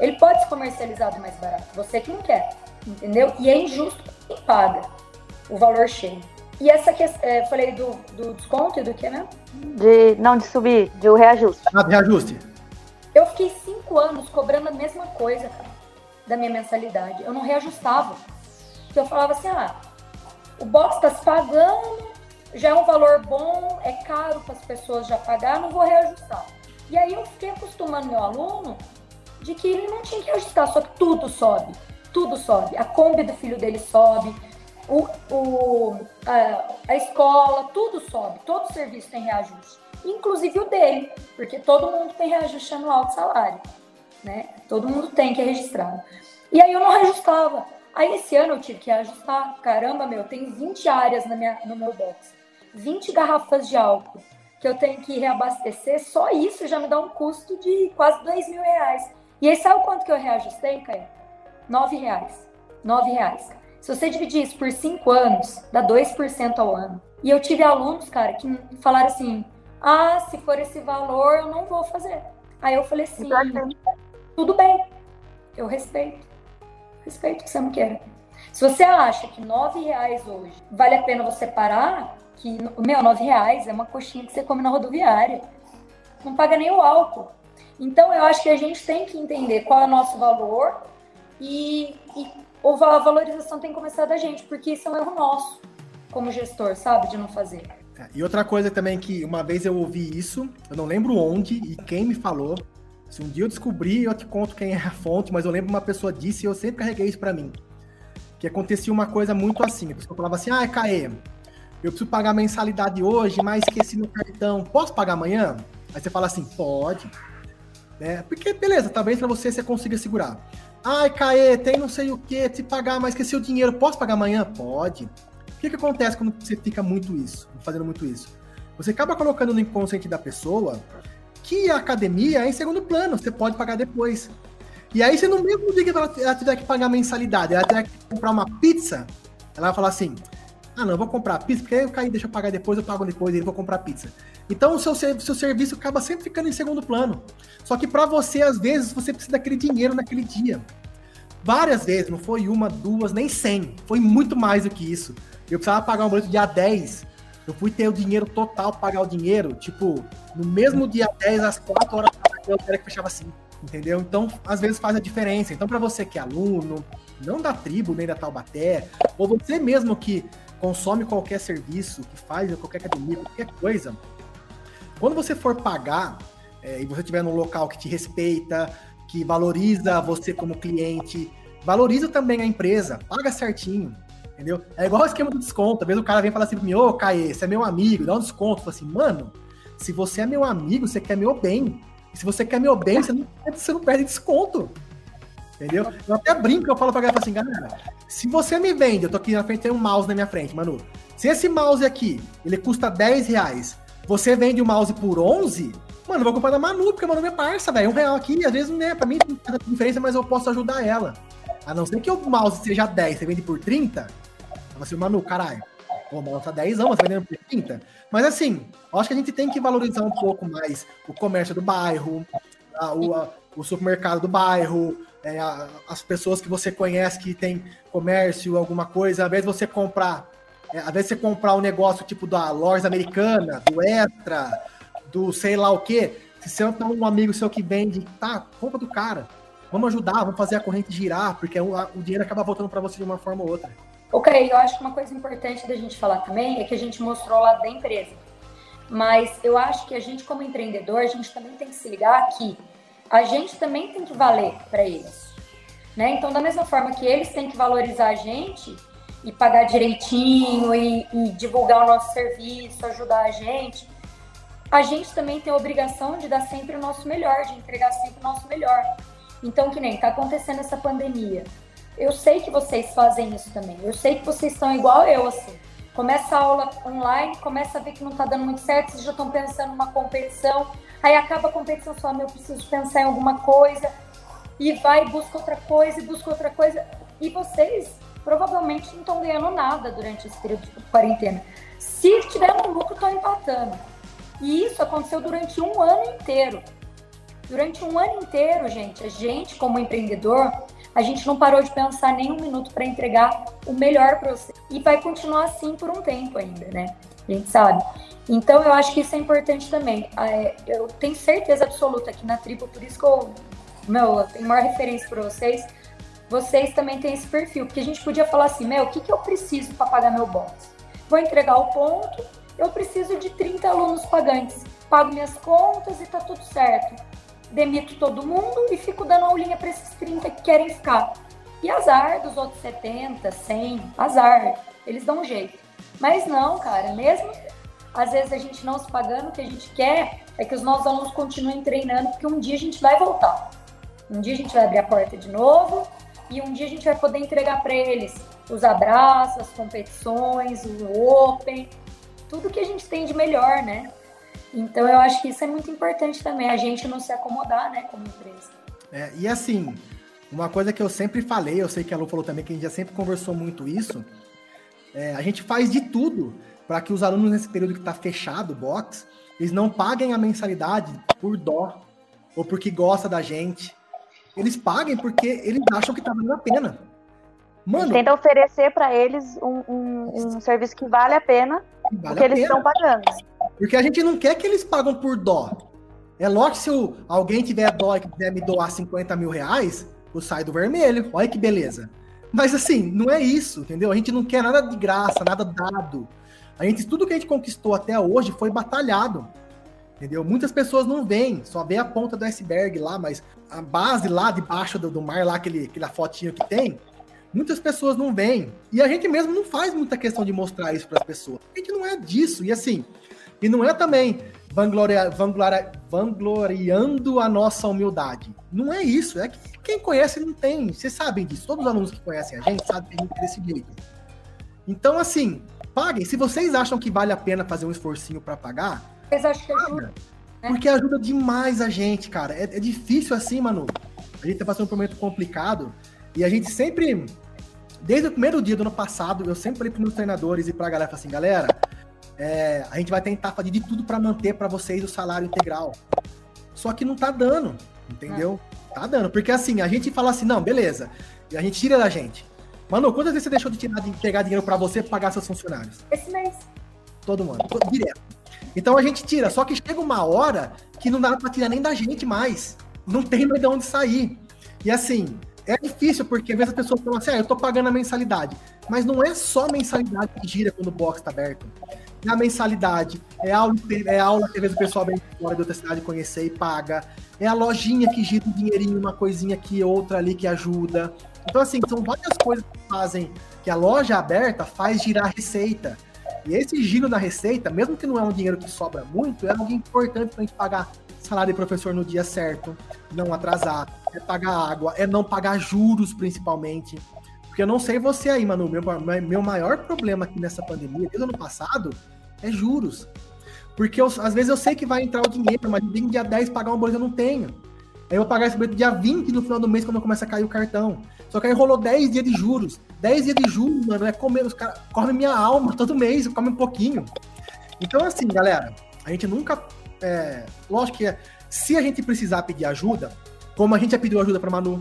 Ele pode ser comercializado mais barato, você que não quer, entendeu? E é injusto quem paga o valor cheio. E essa que é, falei do, do desconto e do que, né? De, não, de subir, de o reajuste. Ah, reajuste. Eu fiquei cinco anos cobrando a mesma coisa, cara, da minha mensalidade. Eu não reajustava. Porque eu falava assim, ah, o box está se pagando, já é um valor bom, é caro para as pessoas já pagar, não vou reajustar. E aí eu fiquei acostumando meu aluno de que ele não tinha que ajustar, só que tudo sobe, tudo sobe. A Kombi do filho dele sobe, o, o, a, a escola, tudo sobe, todo serviço tem reajuste, inclusive o dele, porque todo mundo tem reajuste anual de salário, né? Todo mundo tem que é registrado. E aí eu não reajustava. Aí esse ano eu tive que ajustar. Caramba, meu, tem 20 áreas na minha, no meu box. 20 garrafas de álcool que eu tenho que reabastecer. Só isso já me dá um custo de quase 2 mil reais. E aí sabe quanto que eu reajustei, Caio? 9 reais. 9 reais. Se você dividir isso por 5 anos, dá 2% ao ano. E eu tive alunos, cara, que falaram assim: ah, se for esse valor, eu não vou fazer. Aí eu falei assim: tudo bem, eu respeito respeito que você não queira. Se você acha que nove reais hoje vale a pena você parar, que, meu, nove reais é uma coxinha que você come na rodoviária. Não paga nem o álcool. Então, eu acho que a gente tem que entender qual é o nosso valor e, e a valorização tem que começar da gente, porque isso é um erro nosso como gestor, sabe? De não fazer. É, e outra coisa também que uma vez eu ouvi isso, eu não lembro onde e quem me falou, se um dia eu descobrir, eu te conto quem é a fonte, mas eu lembro uma pessoa disse e eu sempre carreguei isso para mim. Que acontecia uma coisa muito assim. A pessoa falava assim: ah, Caê, eu preciso pagar mensalidade hoje, mas esqueci no cartão. Posso pagar amanhã? Aí você fala assim: pode. Né? Porque, beleza, talvez para você você consiga segurar. Ai, Caê, tem não sei o que, te pagar, mas esqueci o dinheiro. Posso pagar amanhã? Pode. O que, que acontece quando você fica muito isso, fazendo muito isso? Você acaba colocando no inconsciente da pessoa que a academia é em segundo plano, você pode pagar depois. E aí, se no mesmo dia que ela, ela tiver que pagar mensalidade, ela tiver que comprar uma pizza, ela vai falar assim: ah, não, eu vou comprar pizza, porque aí eu caí, deixa eu pagar depois, eu pago depois, e eu vou comprar pizza. Então, o seu, seu serviço acaba sempre ficando em segundo plano. Só que para você, às vezes, você precisa daquele dinheiro naquele dia. Várias vezes, não foi uma, duas, nem cem. Foi muito mais do que isso. Eu precisava pagar um boleto dia 10 eu fui ter o dinheiro total, pagar o dinheiro, tipo, no mesmo dia 10, às 4 horas da tarde, que fechava 5, entendeu? Então, às vezes faz a diferença. Então, para você que é aluno, não da tribo, nem da Taubaté, ou você mesmo que consome qualquer serviço, que faz qualquer academia, qualquer coisa, quando você for pagar, é, e você estiver num local que te respeita, que valoriza você como cliente, valoriza também a empresa, paga certinho, entendeu? É igual o esquema do desconto. Às vezes o cara vem falar assim pra mim, ô, oh, Caê, você é meu amigo, dá um desconto. Eu falo assim, mano, se você é meu amigo, você quer meu bem. E se você quer meu bem, você não, você não perde desconto. Entendeu? Eu até brinco, eu falo pra galera assim, galera, se você me vende, eu tô aqui na frente, tem um mouse na minha frente, Manu. Se esse mouse aqui, ele custa 10 reais, você vende o mouse por 11, mano, eu vou comprar da Manu, porque a Manu é parça, velho. Um real aqui, às vezes, né, pra mim não faz diferença, mas eu posso ajudar ela. A não ser que o mouse seja 10, você vende por 30, Fala assim, Manu, caralho, pô, o tá 10 anos, tá vendendo por 30. Mas assim, acho que a gente tem que valorizar um pouco mais o comércio do bairro, a, o, a, o supermercado do bairro, é, a, as pessoas que você conhece que tem comércio, alguma coisa, invés de você comprar, é, invés de você comprar um negócio tipo da loja americana, do Extra, do sei lá o quê, se você tem um amigo seu que vende, tá, compra do cara. Vamos ajudar, vamos fazer a corrente girar, porque o, o dinheiro acaba voltando para você de uma forma ou outra. Ok, eu acho que uma coisa importante da gente falar também é que a gente mostrou o lado da empresa. Mas eu acho que a gente, como empreendedor, a gente também tem que se ligar que a gente também tem que valer para eles. Né? Então, da mesma forma que eles têm que valorizar a gente e pagar direitinho e, e divulgar o nosso serviço, ajudar a gente, a gente também tem a obrigação de dar sempre o nosso melhor, de entregar sempre o nosso melhor. Então, que nem está acontecendo essa pandemia. Eu sei que vocês fazem isso também. Eu sei que vocês estão igual eu, assim. Começa a aula online, começa a ver que não está dando muito certo, vocês já estão pensando numa competição. Aí acaba a competição, só eu preciso pensar em alguma coisa. E vai, busca outra coisa, e busca outra coisa. E vocês provavelmente não estão ganhando nada durante esse período de quarentena. Se tiver um lucro, estão empatando. E isso aconteceu durante um ano inteiro. Durante um ano inteiro, gente, a gente, como empreendedor, a gente não parou de pensar nem um minuto para entregar o melhor para você. E vai continuar assim por um tempo ainda, né? A gente sabe. Então, eu acho que isso é importante também. É, eu tenho certeza absoluta aqui na tribo, por isso que eu, meu, eu tenho maior referência para vocês vocês também têm esse perfil, porque a gente podia falar assim, meu, o que, que eu preciso para pagar meu box? Vou entregar o ponto, eu preciso de 30 alunos pagantes, pago minhas contas e tá tudo certo. Demito todo mundo e fico dando aulinha para esses 30 que querem ficar. E azar dos outros 70, 100, azar, eles dão um jeito. Mas não, cara, mesmo às vezes a gente não se pagando, o que a gente quer é que os nossos alunos continuem treinando, porque um dia a gente vai voltar. Um dia a gente vai abrir a porta de novo e um dia a gente vai poder entregar para eles os abraços, as competições, o Open, tudo que a gente tem de melhor, né? Então eu acho que isso é muito importante também, a gente não se acomodar, né, como empresa. É, e assim, uma coisa que eu sempre falei, eu sei que a Lu falou também que a gente já sempre conversou muito isso, é, a gente faz de tudo para que os alunos nesse período que está fechado o box, eles não paguem a mensalidade por dó ou porque gosta da gente eles paguem porque eles acham que tá valendo a pena. Mano, tenta oferecer para eles um, um, um, serviço que vale a pena, vale porque a eles estão pagando. Porque a gente não quer que eles pagam por dó. É lógico que se alguém tiver dó e quiser me doar 50 mil reais, eu saio do vermelho. Olha que beleza. Mas assim, não é isso, entendeu? A gente não quer nada de graça, nada dado. A gente, tudo que a gente conquistou até hoje foi batalhado entendeu? Muitas pessoas não veem, só vê a ponta do iceberg lá, mas a base lá debaixo do, do mar, lá aquele, aquela fotinho que tem, muitas pessoas não veem. E a gente mesmo não faz muita questão de mostrar isso para as pessoas. A gente não é disso. E assim, e não é também vangloria, vangloria, vangloriando a nossa humildade. Não é isso. É que quem conhece não tem. Vocês sabem disso. Todos os alunos que conhecem a gente sabem que a gente é desse jeito. Então, assim, paguem. Se vocês acham que vale a pena fazer um esforcinho para pagar, vocês acham que ajuda? Né? Porque ajuda demais a gente, cara. É, é, difícil assim, Manu. A gente tá passando por um momento complicado. E a gente sempre, desde o primeiro dia do ano passado, eu sempre falei pros meus treinadores e pra galera assim, galera, é, a gente vai tentar fazer de tudo para manter para vocês o salário integral. Só que não tá dando, entendeu? É. Tá dando. Porque assim, a gente fala assim, não, beleza. E a gente tira da gente. Manu, quantas vezes você deixou de tirar de pegar dinheiro para você pagar seus funcionários? Esse mês. Todo mundo, direto. Então a gente tira, só que chega uma hora que não dá para tirar nem da gente mais. Não tem mais de onde sair. E assim, é difícil, porque às vezes a pessoa fala assim, ah, eu tô pagando a mensalidade. Mas não é só a mensalidade que gira quando o box tá aberto. É a mensalidade, é aula, é aula que às vezes o pessoal vem fora de outra cidade conhecer e paga. É a lojinha que gira um dinheirinho, uma coisinha aqui, outra ali que ajuda. Então, assim, são várias coisas que fazem que a loja aberta faz girar receita. E esse giro na receita, mesmo que não é um dinheiro que sobra muito, é algo importante para a gente pagar salário de professor no dia certo, não atrasar, é pagar água, é não pagar juros principalmente. Porque eu não sei você aí, mano, meu, meu maior problema aqui nessa pandemia, desde o ano passado, é juros. Porque eu, às vezes eu sei que vai entrar o dinheiro, mas no dia 10 pagar um boleto eu não tenho. Aí eu vou pagar esse boleto dia 20 no final do mês, quando começa a cair o cartão. Só que aí rolou 10 dias de juros. 10 dias de juros, mano, é comer, os caras comem minha alma todo mês, come um pouquinho. Então, assim, galera, a gente nunca. É, lógico que se a gente precisar pedir ajuda, como a gente já pediu ajuda para Manu,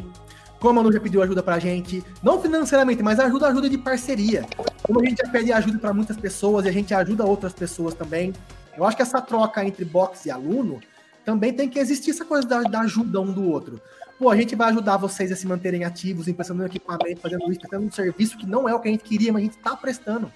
como a Manu já pediu ajuda pra gente, não financeiramente, mas ajuda, ajuda de parceria. Como a gente já pede ajuda para muitas pessoas e a gente ajuda outras pessoas também. Eu acho que essa troca entre box e aluno também tem que existir essa coisa da, da ajuda um do outro pô, a gente vai ajudar vocês a se manterem ativos, emprestando equipamento, fazendo isso, prestando um serviço que não é o que a gente queria, mas a gente está prestando.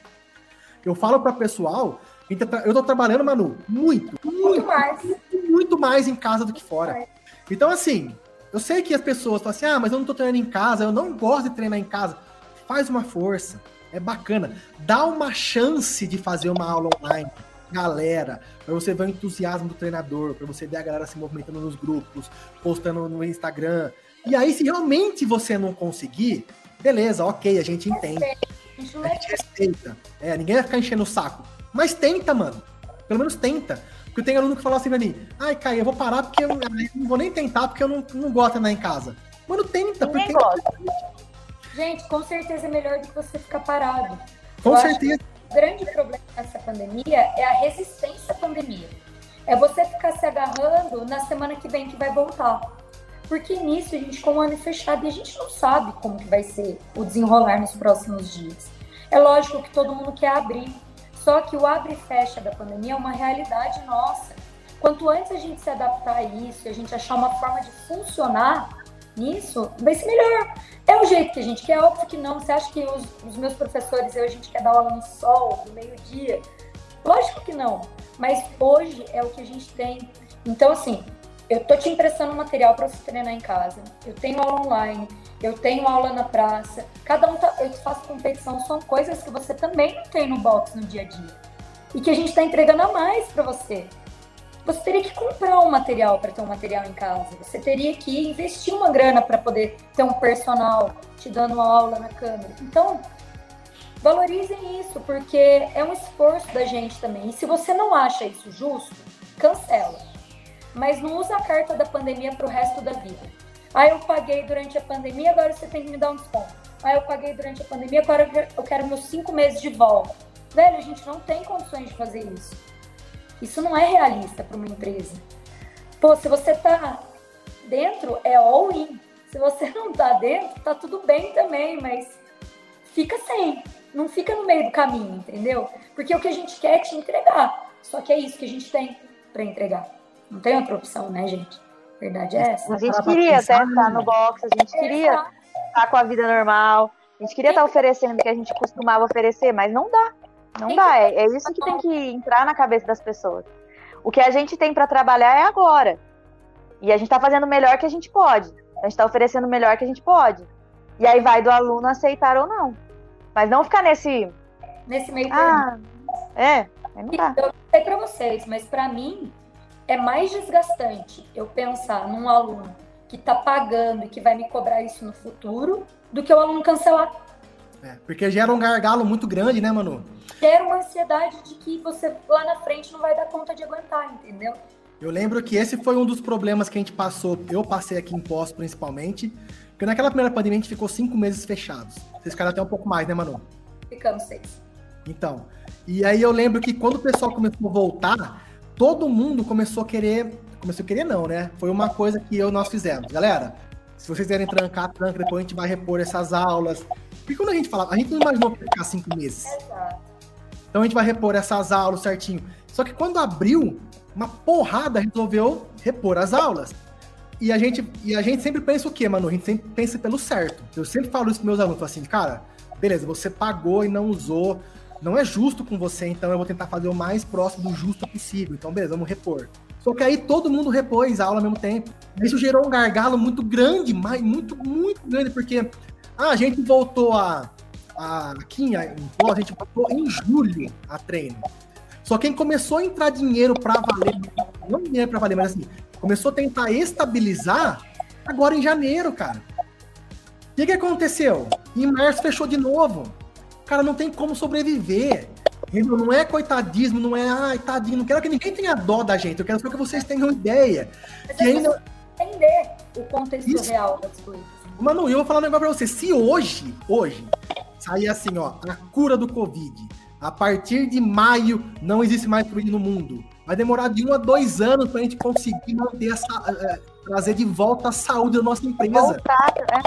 Eu falo para pessoal, tá eu estou trabalhando, Manu, muito, muito, muito mais. Muito mais em casa do que fora. Então, assim, Eu sei que as pessoas falam assim, ah, mas eu não tô treinando em casa, eu não gosto de treinar em casa. Faz uma força, é bacana. Dá uma chance de fazer uma aula online galera, para você ver o entusiasmo do treinador, para você ver a galera se movimentando nos grupos, postando no Instagram. E aí, se realmente você não conseguir, beleza, ok, a gente entende. A gente respeita. É, ninguém vai ficar enchendo o saco. Mas tenta, mano. Pelo menos tenta. Porque tem aluno que fala assim pra mim, ai, Caio, eu vou parar porque eu, eu, não vou nem tentar porque eu não, não gosto de andar em casa. Mano, tenta, Ninguém porque. Gosta. Gente, com certeza é melhor do que você ficar parado. Com eu certeza. o grande problema dessa pandemia é a resistência à pandemia. É você ficar se agarrando na semana que vem que vai voltar. Porque nisso a gente com o ano fechado e a gente não sabe como que vai ser o desenrolar nos próximos dias. É lógico que todo mundo quer abrir, só que o abre e fecha da pandemia é uma realidade nossa. Quanto antes a gente se adaptar a isso, a gente achar uma forma de funcionar nisso, vai ser melhor. É o jeito que a gente quer, óbvio que não. Você acha que os, os meus professores, eu, a gente quer dar aula no sol, no meio-dia? Lógico que não. Mas hoje é o que a gente tem. Então, assim, eu tô te emprestando material para você treinar em casa. Eu tenho aula online, eu tenho aula na praça. Cada um tá, eu faço competição, são coisas que você também não tem no box no dia a dia. E que a gente está entregando a mais para você. Você teria que comprar um material para ter um material em casa. Você teria que investir uma grana para poder ter um personal te dando aula na câmera. Então, valorizem isso, porque é um esforço da gente também. E se você não acha isso justo, cancela. Mas não usa a carta da pandemia para o resto da vida. Ah, eu paguei durante a pandemia, agora você tem que me dar um desconto. Ah, eu paguei durante a pandemia, agora eu quero meus cinco meses de volta. Velho, a gente não tem condições de fazer isso. Isso não é realista para uma empresa. Pô, se você tá dentro, é all in. Se você não tá dentro, tá tudo bem também, mas fica sem. Não fica no meio do caminho, entendeu? Porque o que a gente quer é te entregar. Só que é isso que a gente tem para entregar. Não tem outra opção, né, gente? Verdade é essa. A gente queria até estar no box, a gente queria estar com a vida normal, a gente queria estar oferecendo o que a gente costumava oferecer, mas não dá. Não dá. É, é isso que tem que entrar na cabeça das pessoas. O que a gente tem para trabalhar é agora. E a gente está fazendo o melhor que a gente pode. A gente está oferecendo o melhor que a gente pode. E aí vai do aluno aceitar ou não. Mas não ficar nesse. Nesse meio termo. Ah, é, não dá. Eu não sei para vocês, mas para mim, é mais desgastante eu pensar num aluno que está pagando e que vai me cobrar isso no futuro do que o aluno cancelar. É, porque gera um gargalo muito grande, né, Manu? Gera uma ansiedade de que você lá na frente não vai dar conta de aguentar, entendeu? Eu lembro que esse foi um dos problemas que a gente passou, eu passei aqui em Pós principalmente, porque naquela primeira pandemia a gente ficou cinco meses fechados. Vocês ficaram até um pouco mais, né, Manu? Ficamos seis. Então, e aí eu lembro que quando o pessoal começou a voltar, todo mundo começou a querer. Começou a querer, não, né? Foi uma coisa que eu, nós fizemos. Galera, se vocês querem trancar, tranca, depois a gente vai repor essas aulas. Porque quando a gente falava, a gente não imaginou que ficar cinco meses. Então a gente vai repor essas aulas certinho. Só que quando abriu, uma porrada resolveu repor as aulas. E a gente, e a gente sempre pensa o quê, mano? A gente sempre pensa pelo certo. Eu sempre falo isso para meus alunos, assim, cara, beleza, você pagou e não usou, não é justo com você, então eu vou tentar fazer o mais próximo do justo possível. Então, beleza, vamos repor. Só que aí todo mundo repôs a aula ao mesmo tempo. Isso gerou um gargalo muito grande, mas muito, muito grande, porque ah, a gente voltou a, a aqui em, em a gente voltou em julho a treino. Só quem começou a entrar dinheiro para valer, não dinheiro para valer, mas assim, começou a tentar estabilizar agora em janeiro, cara. O que, que aconteceu? Em março fechou de novo cara não tem como sobreviver. Não é coitadismo, não é, ai, tadinho, não quero que ninguém tenha dó da gente, eu quero só que vocês tenham ideia. Mas que é ainda... entender o contexto Isso. real das coisas. Manu, eu vou falar um negócio pra você. Se hoje, hoje, sair assim, ó, a cura do Covid, a partir de maio não existe mais Covid no mundo. Vai demorar de um a dois anos pra gente conseguir manter essa. Uh, trazer de volta a saúde da nossa empresa. Voltar, né?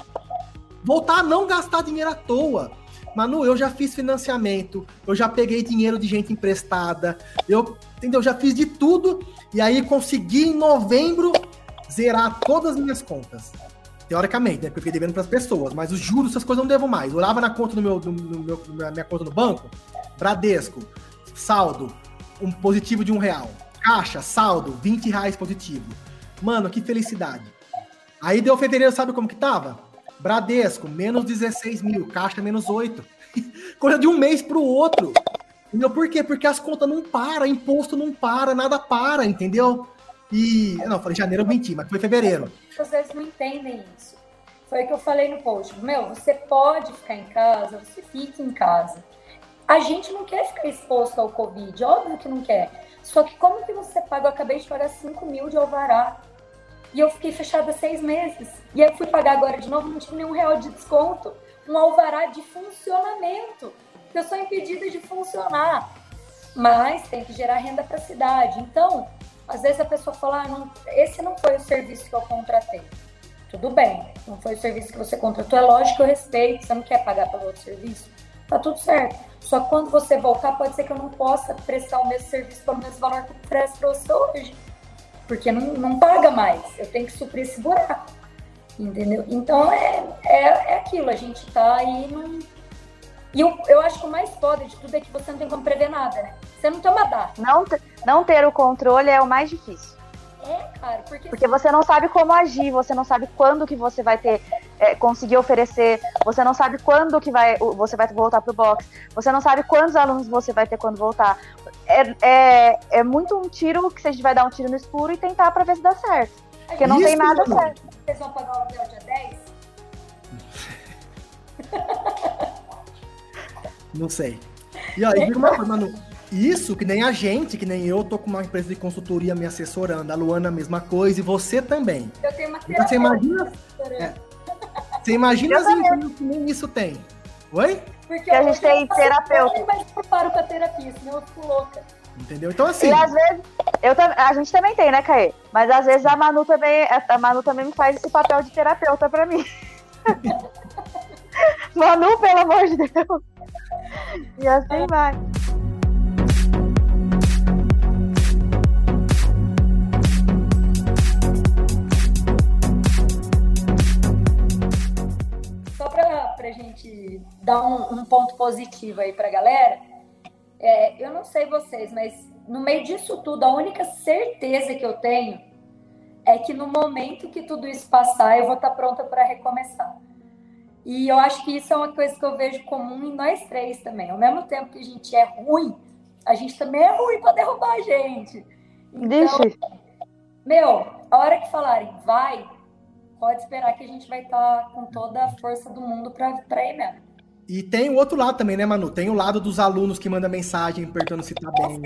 Voltar a não gastar dinheiro à toa. Manu, eu já fiz financiamento, eu já peguei dinheiro de gente emprestada, eu, entendeu? Já fiz de tudo e aí consegui em novembro zerar todas as minhas contas. Teoricamente, né? Porque eu fiquei devendo para as pessoas, mas os juros, essas coisas eu não devo mais. Eu olhava na conta no meu, no, no meu, minha conta no banco, Bradesco, saldo, um positivo de um real. Caixa, saldo, 20 reais positivo. Mano, que felicidade. Aí deu fevereiro, sabe como que tava? Bradesco, menos 16 mil, Caixa, menos 8. Coisa de um mês pro outro. Entendeu? Por quê? Porque as contas não param, imposto não para, nada para, entendeu? E. Não, falei janeiro, eu menti, mas foi fevereiro. Vezes não entendem isso. Foi o que eu falei no post. Meu, você pode ficar em casa, você fica em casa. A gente não quer ficar exposto ao Covid, óbvio que não quer. Só que como que você paga? Eu acabei de pagar 5 mil de alvará. E eu fiquei fechada seis meses. E aí fui pagar agora de novo, não tive nenhum real de desconto. Um alvará de funcionamento. Eu sou impedida de funcionar. Mas tem que gerar renda para a cidade. Então, às vezes a pessoa fala, ah, não, esse não foi o serviço que eu contratei. Tudo bem, não foi o serviço que você contratou, é lógico que eu respeito, você não quer pagar pelo outro serviço, tá tudo certo. Só que quando você voltar, pode ser que eu não possa prestar o mesmo serviço pelo mesmo valor que eu presto para você hoje. Porque não, não paga mais, eu tenho que suprir esse buraco. Entendeu? Então é, é, é aquilo, a gente tá aí num. E eu, eu acho que o mais foda de tudo é que você não tem como prever nada, né? Você não toma data. Não, não ter o controle é o mais difícil. É, cara, porque... porque você não sabe como agir, você não sabe quando que você vai ter, é, conseguir oferecer, você não sabe quando que vai, você vai voltar pro box, você não sabe quantos alunos você vai ter quando voltar. É, é, é muito um tiro que a gente vai dar um tiro no escuro e tentar para ver se dá certo. Porque não Isso, tem nada mano. certo. Vocês vão pagar o aluguel dia 10? Não sei. E aí, diga uma coisa, mano. Isso, que nem a gente, que nem eu, tô com uma empresa de consultoria me assessorando. A Luana, a mesma coisa, e você também. Eu tenho uma então, você imagina. É, você imagina as empresas que nem isso tem. Oi? Porque a gente tem terapeuta. Mas eu paro pra terapia, senão eu fico louca. Entendeu? Então, assim. E às vezes, eu, a gente também tem, né, Caê? Mas às vezes a Manu também, a Manu também me faz esse papel de terapeuta pra mim. Manu, pelo amor de Deus. E assim vai. Gente dar um, um, ponto positivo aí para a galera, é, eu não sei vocês, mas no meio disso tudo, a única certeza que eu tenho é que no momento que tudo isso passar, eu vou estar tá pronta para recomeçar. E eu acho que isso é uma coisa que eu vejo comum em nós três também. Ao mesmo tempo que a gente é ruim, a gente também é ruim para derrubar a gente. Então, Deixa. meu, a hora que falarem vai, pode esperar que a gente vai estar tá com toda a força do mundo para ir mesmo. E tem o outro lado também, né, Manu? Tem o lado dos alunos que mandam mensagem perguntando se tá bem.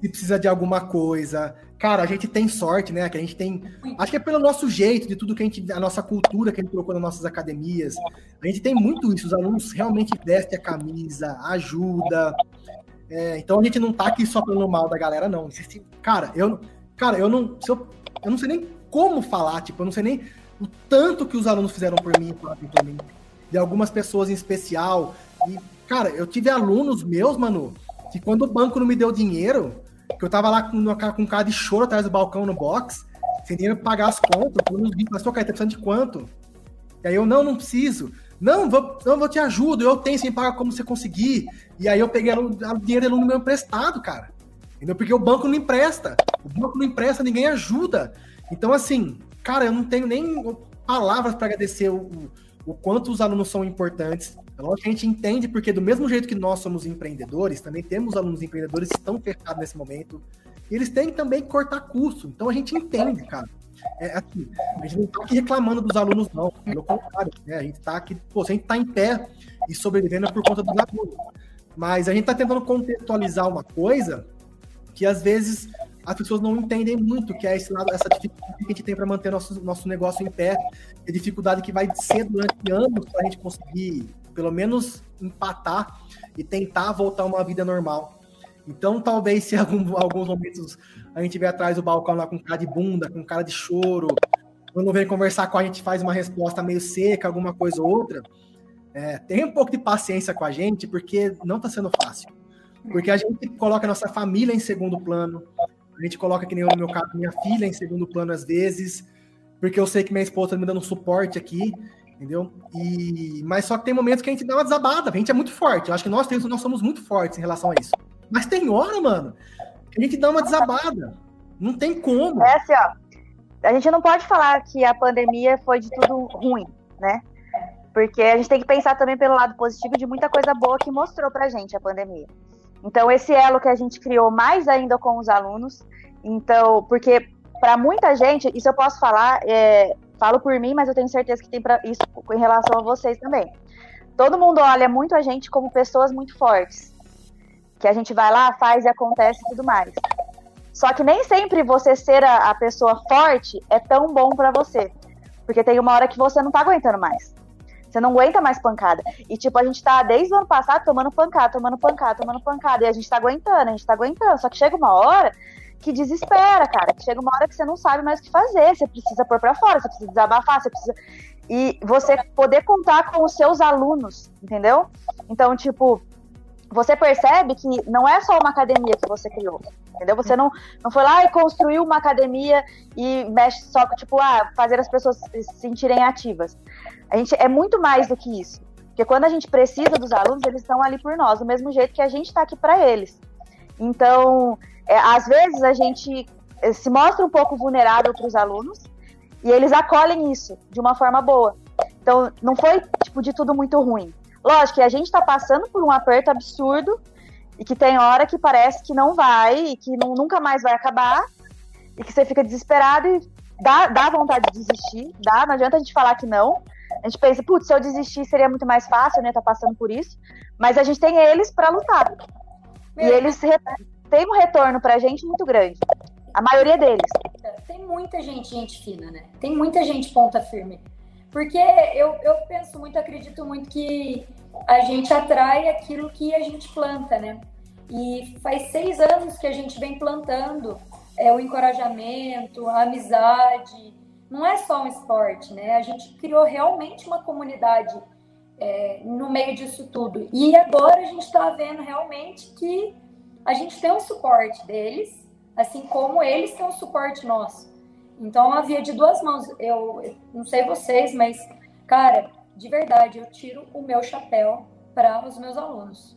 Se precisa de alguma coisa. Cara, a gente tem sorte, né? Que a gente tem. Acho que é pelo nosso jeito, de tudo que a gente. A nossa cultura que a gente colocou nas nossas academias. A gente tem muito isso. Os alunos realmente vestem a camisa, ajuda. É, então a gente não tá aqui só pelo mal da galera, não. Cara, eu. Cara, eu não. Eu, eu não sei nem como falar, tipo, eu não sei nem o tanto que os alunos fizeram por mim, por mim, de algumas pessoas em especial. E, cara, eu tive alunos meus, mano, que quando o banco não me deu dinheiro, que eu tava lá com, com um cara de choro atrás do balcão no box, sem dinheiro pra pagar as contas, o aluno mas sua cara, tá precisando de quanto? E aí eu, não, não preciso. Não, vou, não, vou te ajudo, eu tenho sem pagar como você conseguir. E aí eu peguei o dinheiro do aluno meu emprestado, cara. Entendeu? Porque o banco não empresta. O banco não empresta, ninguém ajuda. Então, assim, cara, eu não tenho nem palavras para agradecer o, o, quanto os alunos são importantes. É lógico que a gente entende, porque do mesmo jeito que nós somos empreendedores, também temos alunos empreendedores que estão fechados nesse momento. E eles têm também que cortar custo. Então a gente entende, cara. É assim, a gente não está aqui reclamando dos alunos, não. Pelo contrário, né? A gente está aqui, pô, a gente está em pé e sobrevivendo por conta dos alunos. Mas a gente está tentando contextualizar uma coisa que às vezes as pessoas não entendem muito que é esse lado, essa dificuldade que a gente tem para manter nosso, nosso negócio em pé, a dificuldade que vai ser durante anos para a gente conseguir, pelo menos, empatar e tentar voltar a uma vida normal. Então, talvez, se algum, alguns momentos a gente vier atrás do balcão lá com cara de bunda, com cara de choro, quando vem conversar com a gente faz uma resposta meio seca, alguma coisa ou outra, é, tem um pouco de paciência com a gente, porque não está sendo fácil. Porque a gente coloca a nossa família em segundo plano, a gente coloca, que nem no meu caso, minha filha em segundo plano às vezes, porque eu sei que minha esposa tá me dando suporte aqui, entendeu? E mas só que tem momentos que a gente dá uma desabada, a gente é muito forte. Eu acho que nós temos, nós somos muito fortes em relação a isso. Mas tem hora, mano, que a gente dá uma desabada. Não tem como. É assim, ó. a gente não pode falar que a pandemia foi de tudo ruim, né? Porque a gente tem que pensar também pelo lado positivo de muita coisa boa que mostrou pra gente a pandemia. Então, esse elo que a gente criou mais ainda com os alunos. Então, porque para muita gente, isso eu posso falar, é, falo por mim, mas eu tenho certeza que tem pra, isso em relação a vocês também. Todo mundo olha muito a gente como pessoas muito fortes. Que a gente vai lá, faz e acontece e tudo mais. Só que nem sempre você ser a, a pessoa forte é tão bom para você. Porque tem uma hora que você não tá aguentando mais. Você não aguenta mais pancada. E, tipo, a gente tá desde o ano passado tomando pancada, tomando pancada, tomando pancada. E a gente tá aguentando, a gente tá aguentando. Só que chega uma hora que desespera, cara. Chega uma hora que você não sabe mais o que fazer. Você precisa pôr pra fora, você precisa desabafar, você precisa. E você poder contar com os seus alunos, entendeu? Então, tipo, você percebe que não é só uma academia que você criou, entendeu? Você não, não foi lá e construiu uma academia e mexe só, tipo, ah, fazer as pessoas se sentirem ativas. A gente é muito mais do que isso. Porque quando a gente precisa dos alunos, eles estão ali por nós, do mesmo jeito que a gente está aqui para eles. Então, é, às vezes a gente eh, se mostra um pouco vulnerável para os alunos e eles acolhem isso de uma forma boa. Então, não foi tipo de tudo muito ruim. Lógico que a gente está passando por um aperto absurdo e que tem hora que parece que não vai e que não, nunca mais vai acabar e que você fica desesperado e dá, dá vontade de desistir, dá, não adianta a gente falar que não. A gente pensa, putz, se eu desistir seria muito mais fácil, né, tá passando por isso. Mas a gente tem eles para lutar. Meu e eles têm um retorno pra gente muito grande. A maioria deles. Tem muita gente gente fina, né? Tem muita gente ponta firme. Porque eu, eu penso muito, acredito muito que a gente atrai aquilo que a gente planta, né? E faz seis anos que a gente vem plantando é, o encorajamento, a amizade. Não é só um esporte, né? A gente criou realmente uma comunidade é, no meio disso tudo. E agora a gente está vendo realmente que a gente tem um suporte deles, assim como eles têm um suporte nosso. Então, havia de duas mãos. Eu, eu não sei vocês, mas, cara, de verdade, eu tiro o meu chapéu para os meus alunos.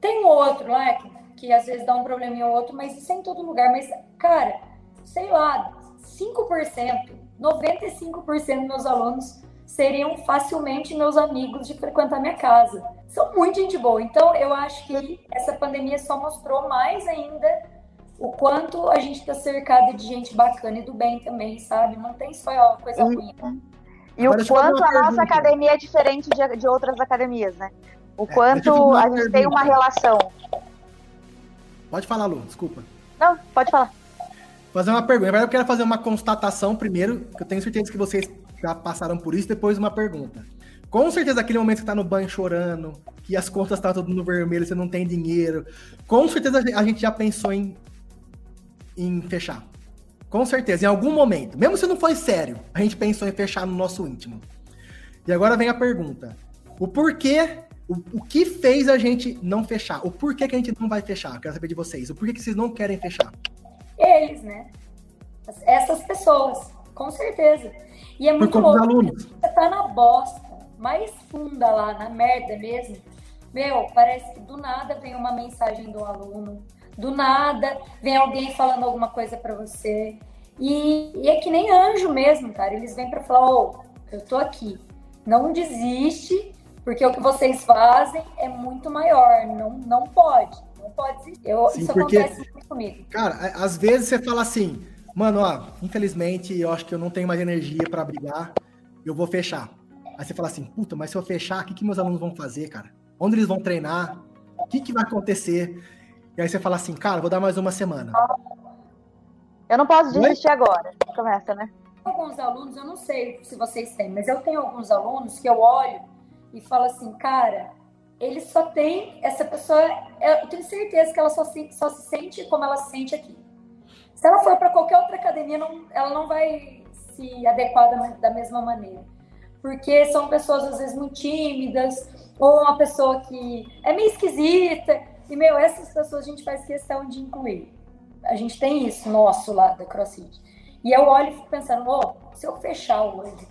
Tem um outro lá que, que às vezes dá um probleminha ou outro, mas isso é em todo lugar. Mas, cara, sei lá, 5%, 95% dos meus alunos seriam facilmente meus amigos de frequentar minha casa. São muito gente boa. Então, eu acho que essa pandemia só mostrou mais ainda o quanto a gente está cercado de gente bacana e do bem também, sabe? Não tem só coisa uhum. ruim. Né? E Agora, o quanto a nossa academia é diferente de, de outras academias, né? O é, quanto a gente pergunta. tem uma relação. Pode falar, Lu, desculpa. Não, pode falar. Fazer uma pergunta. Agora eu quero fazer uma constatação primeiro, que eu tenho certeza que vocês já passaram por isso, depois uma pergunta. Com certeza, aquele momento que você tá no banho chorando, que as contas estão tá tudo no vermelho, você não tem dinheiro. Com certeza a gente já pensou em em fechar. Com certeza, em algum momento. Mesmo se não foi sério, a gente pensou em fechar no nosso íntimo. E agora vem a pergunta: o porquê, o, o que fez a gente não fechar? O porquê que a gente não vai fechar? quero saber de vocês. O porquê que vocês não querem fechar? Eles, né? Essas pessoas, com certeza. E é muito louco. Você tá na bosta, mais funda lá, na merda mesmo. Meu, parece que do nada vem uma mensagem do aluno do nada vem alguém falando alguma coisa para você. E, e, é que nem anjo mesmo, cara. Eles vêm para falar: Ô, oh, eu tô aqui. Não desiste, porque o que vocês fazem é muito maior. Não, não pode. Não pode. Eu, Sim, isso porque, acontece muito comigo. Cara, às vezes você fala assim: mano, ó, infelizmente eu acho que eu não tenho mais energia para brigar, eu vou fechar. Aí você fala assim: puta, mas se eu fechar, o que, que meus alunos vão fazer, cara? Onde eles vão treinar? O que, que vai acontecer? E aí você fala assim, cara, vou dar mais uma semana. Eu não posso desistir Oi? agora. Começa, né? Alguns alunos, eu não sei se vocês têm, mas eu tenho alguns alunos que eu olho e falo assim, cara, ele só tem essa pessoa. Eu tenho certeza que ela só se, só se sente como ela se sente aqui. Se ela for para qualquer outra academia, não, ela não vai se adequar da, da mesma maneira. Porque são pessoas, às vezes, muito tímidas, ou uma pessoa que é meio esquisita. E, meu, essas pessoas a gente faz questão de incluir. A gente tem isso nosso lá da CrossFit. E eu olho e fico pensando, oh, se eu fechar hoje,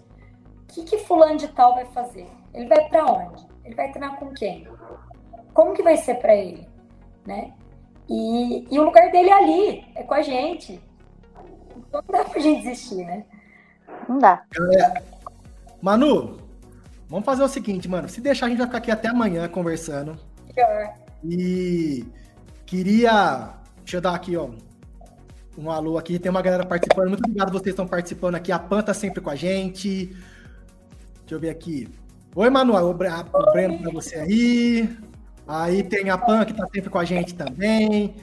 o que, que fulano de tal vai fazer? Ele vai para onde? Ele vai treinar com quem? Como que vai ser para ele? Né? E, e o lugar dele é ali, é com a gente. Então não dá pra gente desistir, né? Não dá. Galera, Manu, vamos fazer o seguinte, mano. Se deixar, a gente vai ficar aqui até amanhã conversando. Pior. E queria. Deixa eu dar aqui, ó. Um alô aqui. Tem uma galera participando. Muito obrigado vocês estão participando aqui. A Pan tá sempre com a gente. Deixa eu ver aqui. Oi, Manuel. O Breno pra você aí. Aí tem a Pan que tá sempre com a gente também.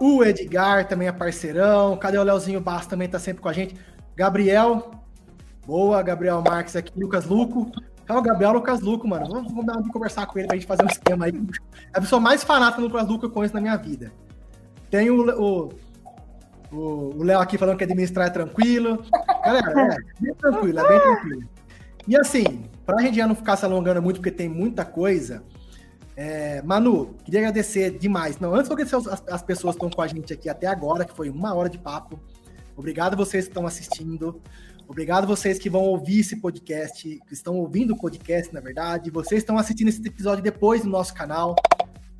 O Edgar também é parceirão. Cadê o Leozinho Bass também tá sempre com a gente. Gabriel. Boa, Gabriel Marques aqui. Lucas Luco. É o Gabriel Lucas Luco, mano. Vamos, vamos conversar com ele pra gente fazer um esquema aí. É a pessoa mais fanática no Lucas Luco que eu conheço na minha vida. Tem o, o, o Léo aqui falando que administrar é tranquilo. Galera, é bem tranquilo, é bem tranquilo. E assim, pra gente já não ficar se alongando muito, porque tem muita coisa, é, Manu, queria agradecer demais. Não, antes de agradecer as, as pessoas que estão com a gente aqui até agora, que foi uma hora de papo. Obrigado a vocês que estão assistindo. Obrigado vocês que vão ouvir esse podcast, que estão ouvindo o podcast, na verdade. Vocês estão assistindo esse episódio depois no nosso canal.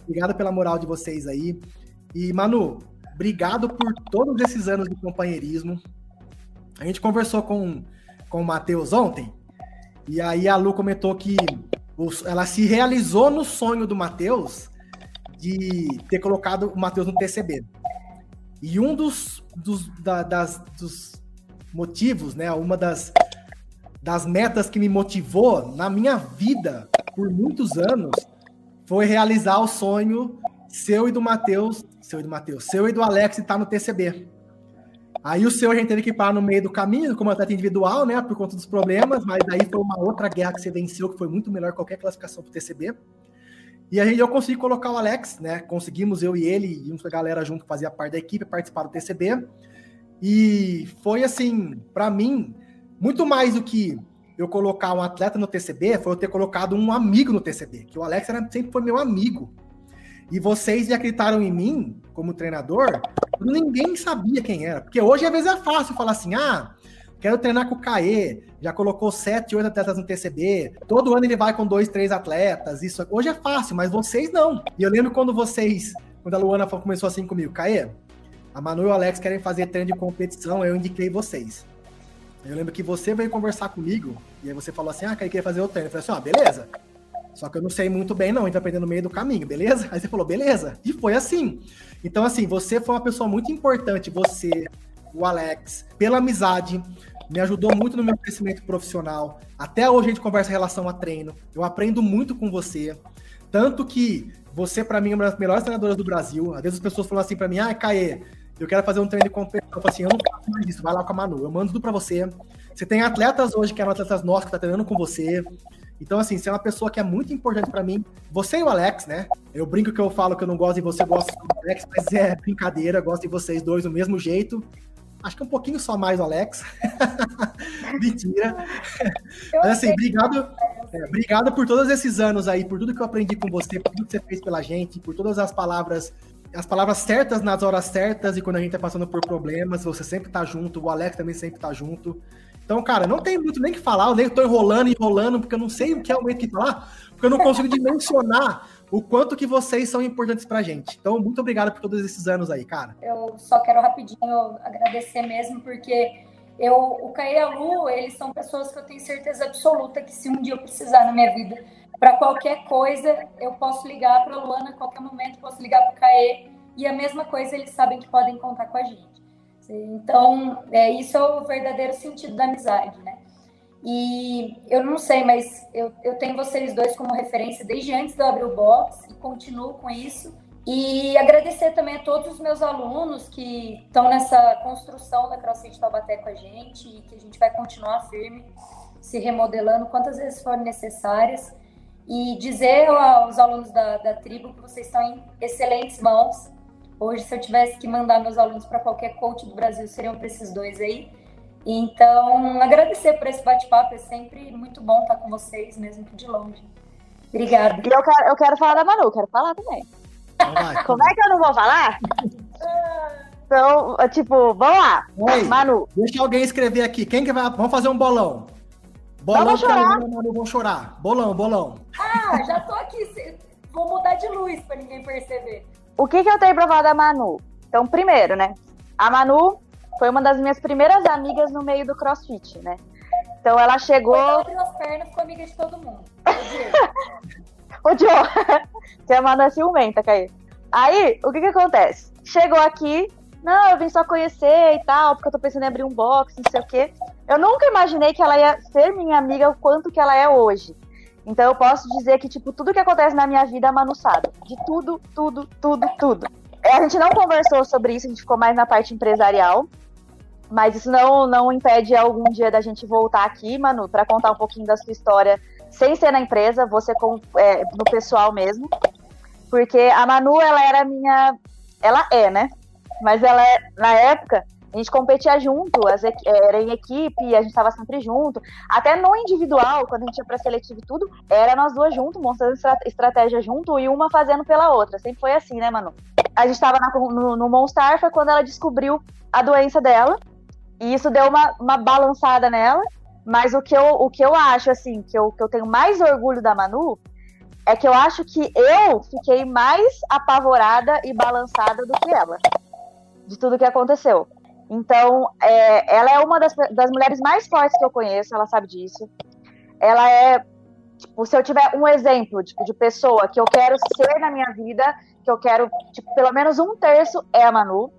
Obrigado pela moral de vocês aí. E, Manu, obrigado por todos esses anos de companheirismo. A gente conversou com, com o Matheus ontem, e aí a Lu comentou que ela se realizou no sonho do Matheus de ter colocado o Matheus no TCB. E um dos, dos, da, das, dos motivos, né? Uma das, das metas que me motivou na minha vida por muitos anos foi realizar o sonho seu e do Matheus, seu e do Matheus, seu e do Alex estar no TCB. Aí o seu a gente teve que parar no meio do caminho, como atleta individual, né? Por conta dos problemas, mas aí foi uma outra guerra que você venceu, que foi muito melhor que qualquer classificação para o TCB. E aí eu consegui colocar o Alex, né? Conseguimos eu e ele e uma galera junto que fazia parte da equipe participar do TCB. E foi assim, para mim, muito mais do que eu colocar um atleta no TCB, foi eu ter colocado um amigo no TCB, que o Alex era, sempre foi meu amigo. E vocês acreditaram em mim como treinador, ninguém sabia quem era. Porque hoje, às vezes, é fácil falar assim: ah, quero treinar com o Caê, já colocou sete, oito atletas no TCB, todo ano ele vai com dois, três atletas. Isso hoje é fácil, mas vocês não. E eu lembro quando vocês, quando a Luana começou assim comigo, Caê, a Manu e o Alex querem fazer treino de competição, eu indiquei vocês. Eu lembro que você veio conversar comigo, e aí você falou assim, ah, queria fazer o treino. Eu falei assim, ó, ah, beleza. Só que eu não sei muito bem, não, a gente vai aprender no meio do caminho, beleza? Aí você falou, beleza. E foi assim. Então, assim, você foi uma pessoa muito importante, você, o Alex, pela amizade, me ajudou muito no meu crescimento profissional. Até hoje a gente conversa em relação a treino. Eu aprendo muito com você. Tanto que você, para mim, é uma das melhores treinadoras do Brasil. Às vezes as pessoas falam assim para mim, ah, Caê, eu quero fazer um treino de competição. Eu falo assim, eu não faço mais isso, vai lá com a Manu. Eu mando tudo para você. Você tem atletas hoje que eram atletas nossos que tá treinando com você. Então, assim, você é uma pessoa que é muito importante para mim. Você e o Alex, né? Eu brinco que eu falo que eu não gosto de você, gosto do Alex, mas é brincadeira, gosto de vocês dois do mesmo jeito. Acho que um pouquinho só mais o Alex. Mentira. Mas assim, obrigado, é, obrigado por todos esses anos aí, por tudo que eu aprendi com você, por tudo que você fez pela gente, por todas as palavras as palavras certas nas horas certas e quando a gente tá passando por problemas, você sempre tá junto, o Alex também sempre tá junto. Então, cara, não tem muito nem que falar, eu nem tô enrolando, enrolando, porque eu não sei o que é o momento que falar, porque eu não consigo dimensionar o quanto que vocês são importantes pra gente. Então, muito obrigado por todos esses anos aí, cara. Eu só quero rapidinho agradecer mesmo, porque eu, o Caê e a Lu, eles são pessoas que eu tenho certeza absoluta que se um dia eu precisar na minha vida, para qualquer coisa, eu posso ligar para Luana a qualquer momento, posso ligar para o Caê, e a mesma coisa eles sabem que podem contar com a gente. Então, é, isso é o verdadeiro sentido da amizade, né? E eu não sei, mas eu, eu tenho vocês dois como referência desde antes de eu abrir o box e continuo com isso. E agradecer também a todos os meus alunos que estão nessa construção da CrossFit Taubaté com a gente e que a gente vai continuar firme, se remodelando quantas vezes forem necessárias e dizer aos alunos da, da tribo que vocês estão em excelentes mãos. Hoje, se eu tivesse que mandar meus alunos para qualquer coach do Brasil, seriam para esses dois aí. Então, agradecer por esse bate-papo, é sempre muito bom estar com vocês, mesmo que de longe. Obrigada. E eu quero, eu quero falar da Manu, quero falar também. Vai, Como é que eu não vou falar? Então, tipo, vamos lá. Oi, Manu. Deixa alguém escrever aqui. Quem que vai. Vamos fazer um bolão. Bolão vamos chorar. Que Manu vão chorar. Bolão, bolão. Ah, já tô aqui. Vou mudar de luz para ninguém perceber. O que, que eu tenho pra falar da Manu? Então, primeiro, né? A Manu foi uma das minhas primeiras amigas no meio do crossfit, né? Então ela chegou. As pernas, ficou amiga de todo mundo. Odiou. Você é uma ciumenta, Caí. Aí, o que que acontece? Chegou aqui, não, eu vim só conhecer e tal, porque eu tô pensando em abrir um box, não sei o quê. Eu nunca imaginei que ela ia ser minha amiga o quanto que ela é hoje. Então eu posso dizer que, tipo, tudo que acontece na minha vida é Manu sabe. De tudo, tudo, tudo, tudo. A gente não conversou sobre isso, a gente ficou mais na parte empresarial. Mas isso não, não impede algum dia da gente voltar aqui, Manu, para contar um pouquinho da sua história, sem ser na empresa, você com, é, no pessoal mesmo. Porque a Manu, ela era minha. Ela é, né? Mas ela é, na época, a gente competia junto, as, era em equipe, a gente estava sempre junto. Até no individual, quando a gente ia para seletivo e tudo, era nós duas juntos, mostrando estratégia junto e uma fazendo pela outra. Sempre foi assim, né, Manu? A gente estava no, no Monstar, foi quando ela descobriu a doença dela. E isso deu uma, uma balançada nela. Mas o que eu, o que eu acho, assim, que eu, que eu tenho mais orgulho da Manu é que eu acho que eu fiquei mais apavorada e balançada do que ela. De tudo que aconteceu. Então, é, ela é uma das, das mulheres mais fortes que eu conheço, ela sabe disso. Ela é, tipo, se eu tiver um exemplo tipo, de pessoa que eu quero ser na minha vida, que eu quero, tipo, pelo menos um terço, é a Manu.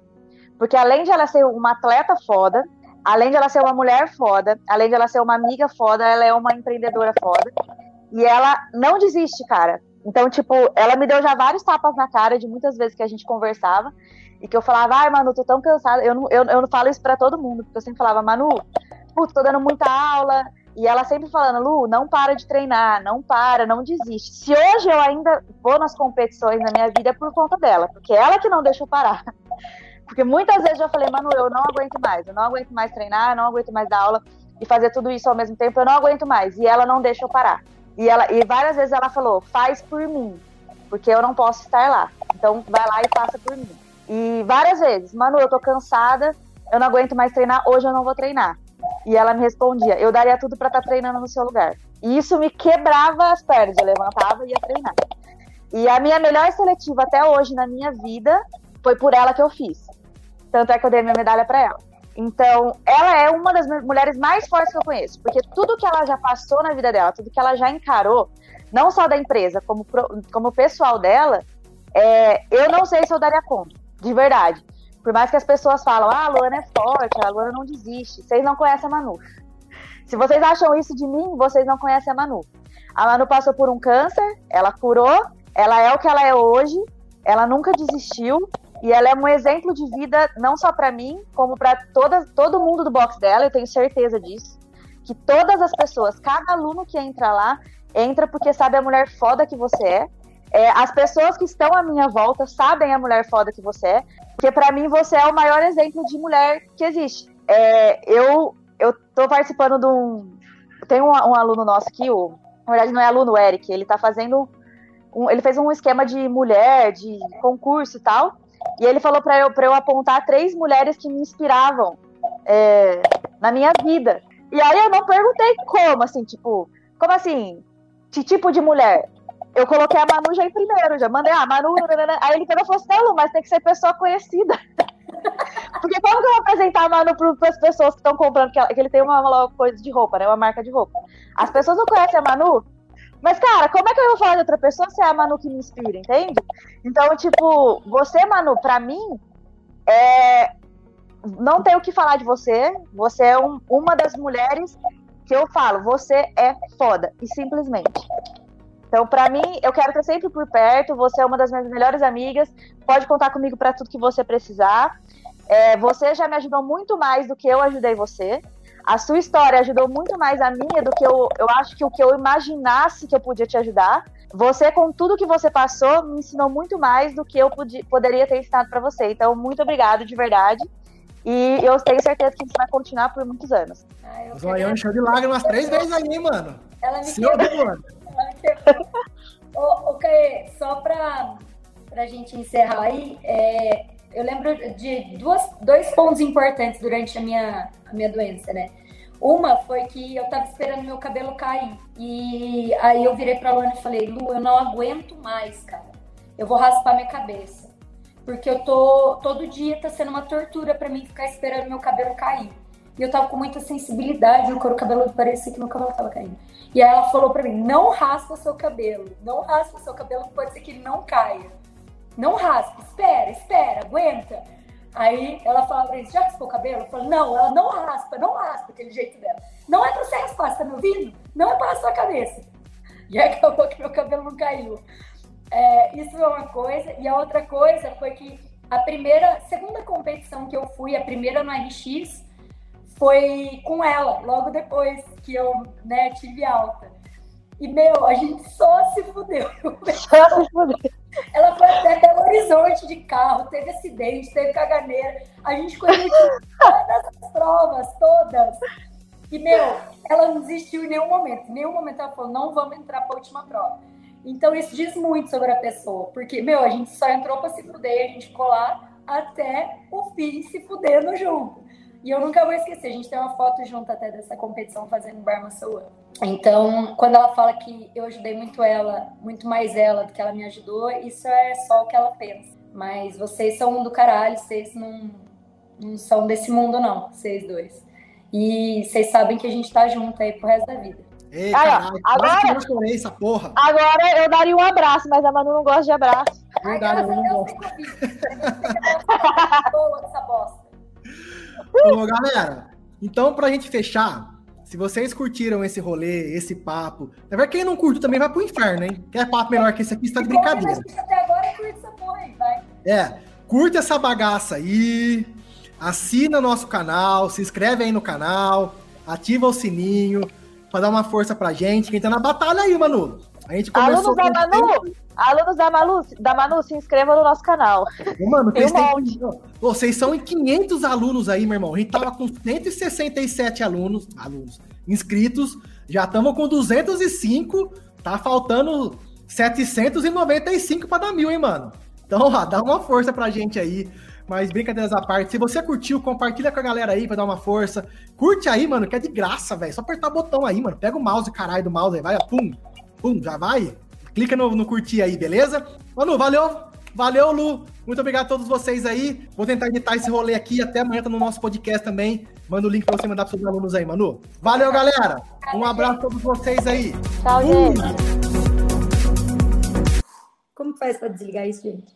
Porque além de ela ser uma atleta foda, além de ela ser uma mulher foda, além de ela ser uma amiga foda, ela é uma empreendedora foda. E ela não desiste, cara. Então, tipo, ela me deu já vários tapas na cara de muitas vezes que a gente conversava. E que eu falava, ai, Manu, tô tão cansada. Eu não, eu, eu não falo isso pra todo mundo, porque eu sempre falava, Manu, putz, tô dando muita aula. E ela sempre falando, Lu, não para de treinar, não para, não desiste. Se hoje eu ainda vou nas competições na minha vida é por conta dela, porque é ela que não deixa eu parar. Porque muitas vezes eu falei, Manu, eu não aguento mais, eu não aguento mais treinar, eu não aguento mais dar aula e fazer tudo isso ao mesmo tempo, eu não aguento mais. E ela não deixa eu parar. E, ela, e várias vezes ela falou, faz por mim, porque eu não posso estar lá. Então vai lá e faça por mim. E várias vezes, Manu, eu tô cansada, eu não aguento mais treinar, hoje eu não vou treinar. E ela me respondia, eu daria tudo para estar tá treinando no seu lugar. E isso me quebrava as pernas, eu levantava e ia treinar. E a minha melhor seletiva até hoje na minha vida foi por ela que eu fiz. Tanto é que eu dei minha medalha para ela. Então, ela é uma das mulheres mais fortes que eu conheço, porque tudo que ela já passou na vida dela, tudo que ela já encarou, não só da empresa, como, como pessoal dela, é, eu não sei se eu daria conta, de verdade. Por mais que as pessoas falam, ah, a Luana é forte, a Luana não desiste, vocês não conhecem a Manu. Se vocês acham isso de mim, vocês não conhecem a Manu. A Manu passou por um câncer, ela curou, ela é o que ela é hoje, ela nunca desistiu, e ela é um exemplo de vida não só para mim, como para todo mundo do box dela, eu tenho certeza disso. Que todas as pessoas, cada aluno que entra lá, entra porque sabe a mulher foda que você é. É as pessoas que estão à minha volta sabem a mulher foda que você é, porque para mim você é o maior exemplo de mulher que existe. É, eu eu tô participando de um tem um, um, aluno nosso aqui, o, na verdade não é aluno, o Eric, ele tá fazendo um, ele fez um esquema de mulher, de concurso e tal. E ele falou para eu, eu apontar três mulheres que me inspiravam é, na minha vida. E aí eu não perguntei como, assim, tipo, como assim? Que tipo de mulher? Eu coloquei a Manu já em primeiro, já mandei, ah, Manu, aí ele pegou e falou assim, Lu, mas tem que ser pessoa conhecida. Porque como que eu vou apresentar a Manu para as pessoas que estão comprando, que, que ele tem uma, uma coisa de roupa, né? Uma marca de roupa. As pessoas não conhecem a Manu, mas, cara, como é que eu vou falar de outra pessoa se é a Manu que me inspira, entende? Então, tipo, você, Manu, pra mim, é... não tenho o que falar de você. Você é um, uma das mulheres que eu falo, você é foda, e simplesmente. Então, para mim, eu quero estar sempre por perto. Você é uma das minhas melhores amigas. Pode contar comigo para tudo que você precisar. É, você já me ajudou muito mais do que eu ajudei você a sua história ajudou muito mais a minha do que eu, eu acho que o que eu imaginasse que eu podia te ajudar. Você, com tudo que você passou, me ensinou muito mais do que eu podia, poderia ter ensinado para você. Então, muito obrigado de verdade. E eu tenho certeza que isso vai continuar por muitos anos. Ah, eu Zoião encheu de lágrimas três vezes aí, mano. Ela me Senhor quebrou. Quebrou. ô, só pra, pra gente encerrar aí, é, eu lembro de duas, dois pontos importantes durante a minha, a minha doença, né? Uma foi que eu tava esperando meu cabelo cair. E aí eu virei pra Luana e falei, Lu, eu não aguento mais, cara. Eu vou raspar minha cabeça. porque eu tô todo dia tá sendo uma tortura para mim ficar esperando meu cabelo cair. E eu tava com muita sensibilidade, o couro cabelo parecia que meu cabelo tava caindo. E aí ela falou para mim: "Não raspa seu cabelo, não raspa seu cabelo, pode ser que ele não caia. Não raspa, espera, espera, aguenta". Aí ela falava pra mim, já raspou o cabelo? Eu falei, não, ela não raspa, não raspa, aquele jeito dela. Não é pra você raspar, você tá me ouvindo? Não é para a cabeça. E aí acabou que meu cabelo não caiu. É, isso é uma coisa. E a outra coisa foi que a primeira, segunda competição que eu fui, a primeira no RX, foi com ela, logo depois que eu né, tive alta. E, meu, a gente só se fudeu. Só se fudeu. Ela foi até Belo Horizonte de carro, teve acidente, teve caganeira. A gente conheceu todas as provas, todas. E, meu, ela não desistiu em nenhum momento. Em nenhum momento ela falou, não vamos entrar para a última prova. Então, isso diz muito sobre a pessoa. Porque, meu, a gente só entrou para se fuder, a gente ficou lá até o fim se fudendo junto. E eu nunca vou esquecer, a gente tem uma foto junto até dessa competição fazendo Barma Soa. Então, quando ela fala que eu ajudei muito ela, muito mais ela do que ela me ajudou, isso é só o que ela pensa. Mas vocês são um do caralho, vocês não, não são desse mundo, não, vocês dois. E vocês sabem que a gente tá junto aí pro resto da vida. Ei, caralho, agora, eu chorei essa porra. Agora eu daria um abraço, mas a Manu não gosta de abraço. Verdade, Ai, eu não gosto. Ô, galera, então pra gente fechar, se vocês curtiram esse rolê, esse papo, na verdade, quem não curte também vai pro inferno, hein? Quer papo melhor que esse aqui, está de brincadeira. Até agora curte essa porra aí, vai. É, curte essa bagaça aí, assina nosso canal, se inscreve aí no canal, ativa o sininho para dar uma força pra gente. Quem tá na batalha aí, Manu. A gente começou. Alunos da Manu, alunos da Manu, da Manu, se inscreva no nosso canal. Mano, vocês, têm... vocês são em 500 alunos aí, meu irmão. A gente tava com 167 alunos, alunos inscritos. Já estamos com 205. Tá faltando 795 para dar mil, hein, mano? Então, ó, dá uma força pra gente aí. Mas brincadeiras à parte, se você curtiu, compartilha com a galera aí pra dar uma força. Curte aí, mano, que é de graça, velho. Só apertar o botão aí, mano. Pega o mouse, caralho, do mouse aí, vai, ó, pum, pum, já vai. Clica no, no curtir aí, beleza? Manu, valeu, valeu, Lu. Muito obrigado a todos vocês aí. Vou tentar editar esse rolê aqui. Até amanhã tá no nosso podcast também. Manda o link pra você mandar pros seus alunos aí, Manu. Valeu, galera. Um abraço a todos vocês aí. Tchau, gente. Como faz pra desligar isso, gente?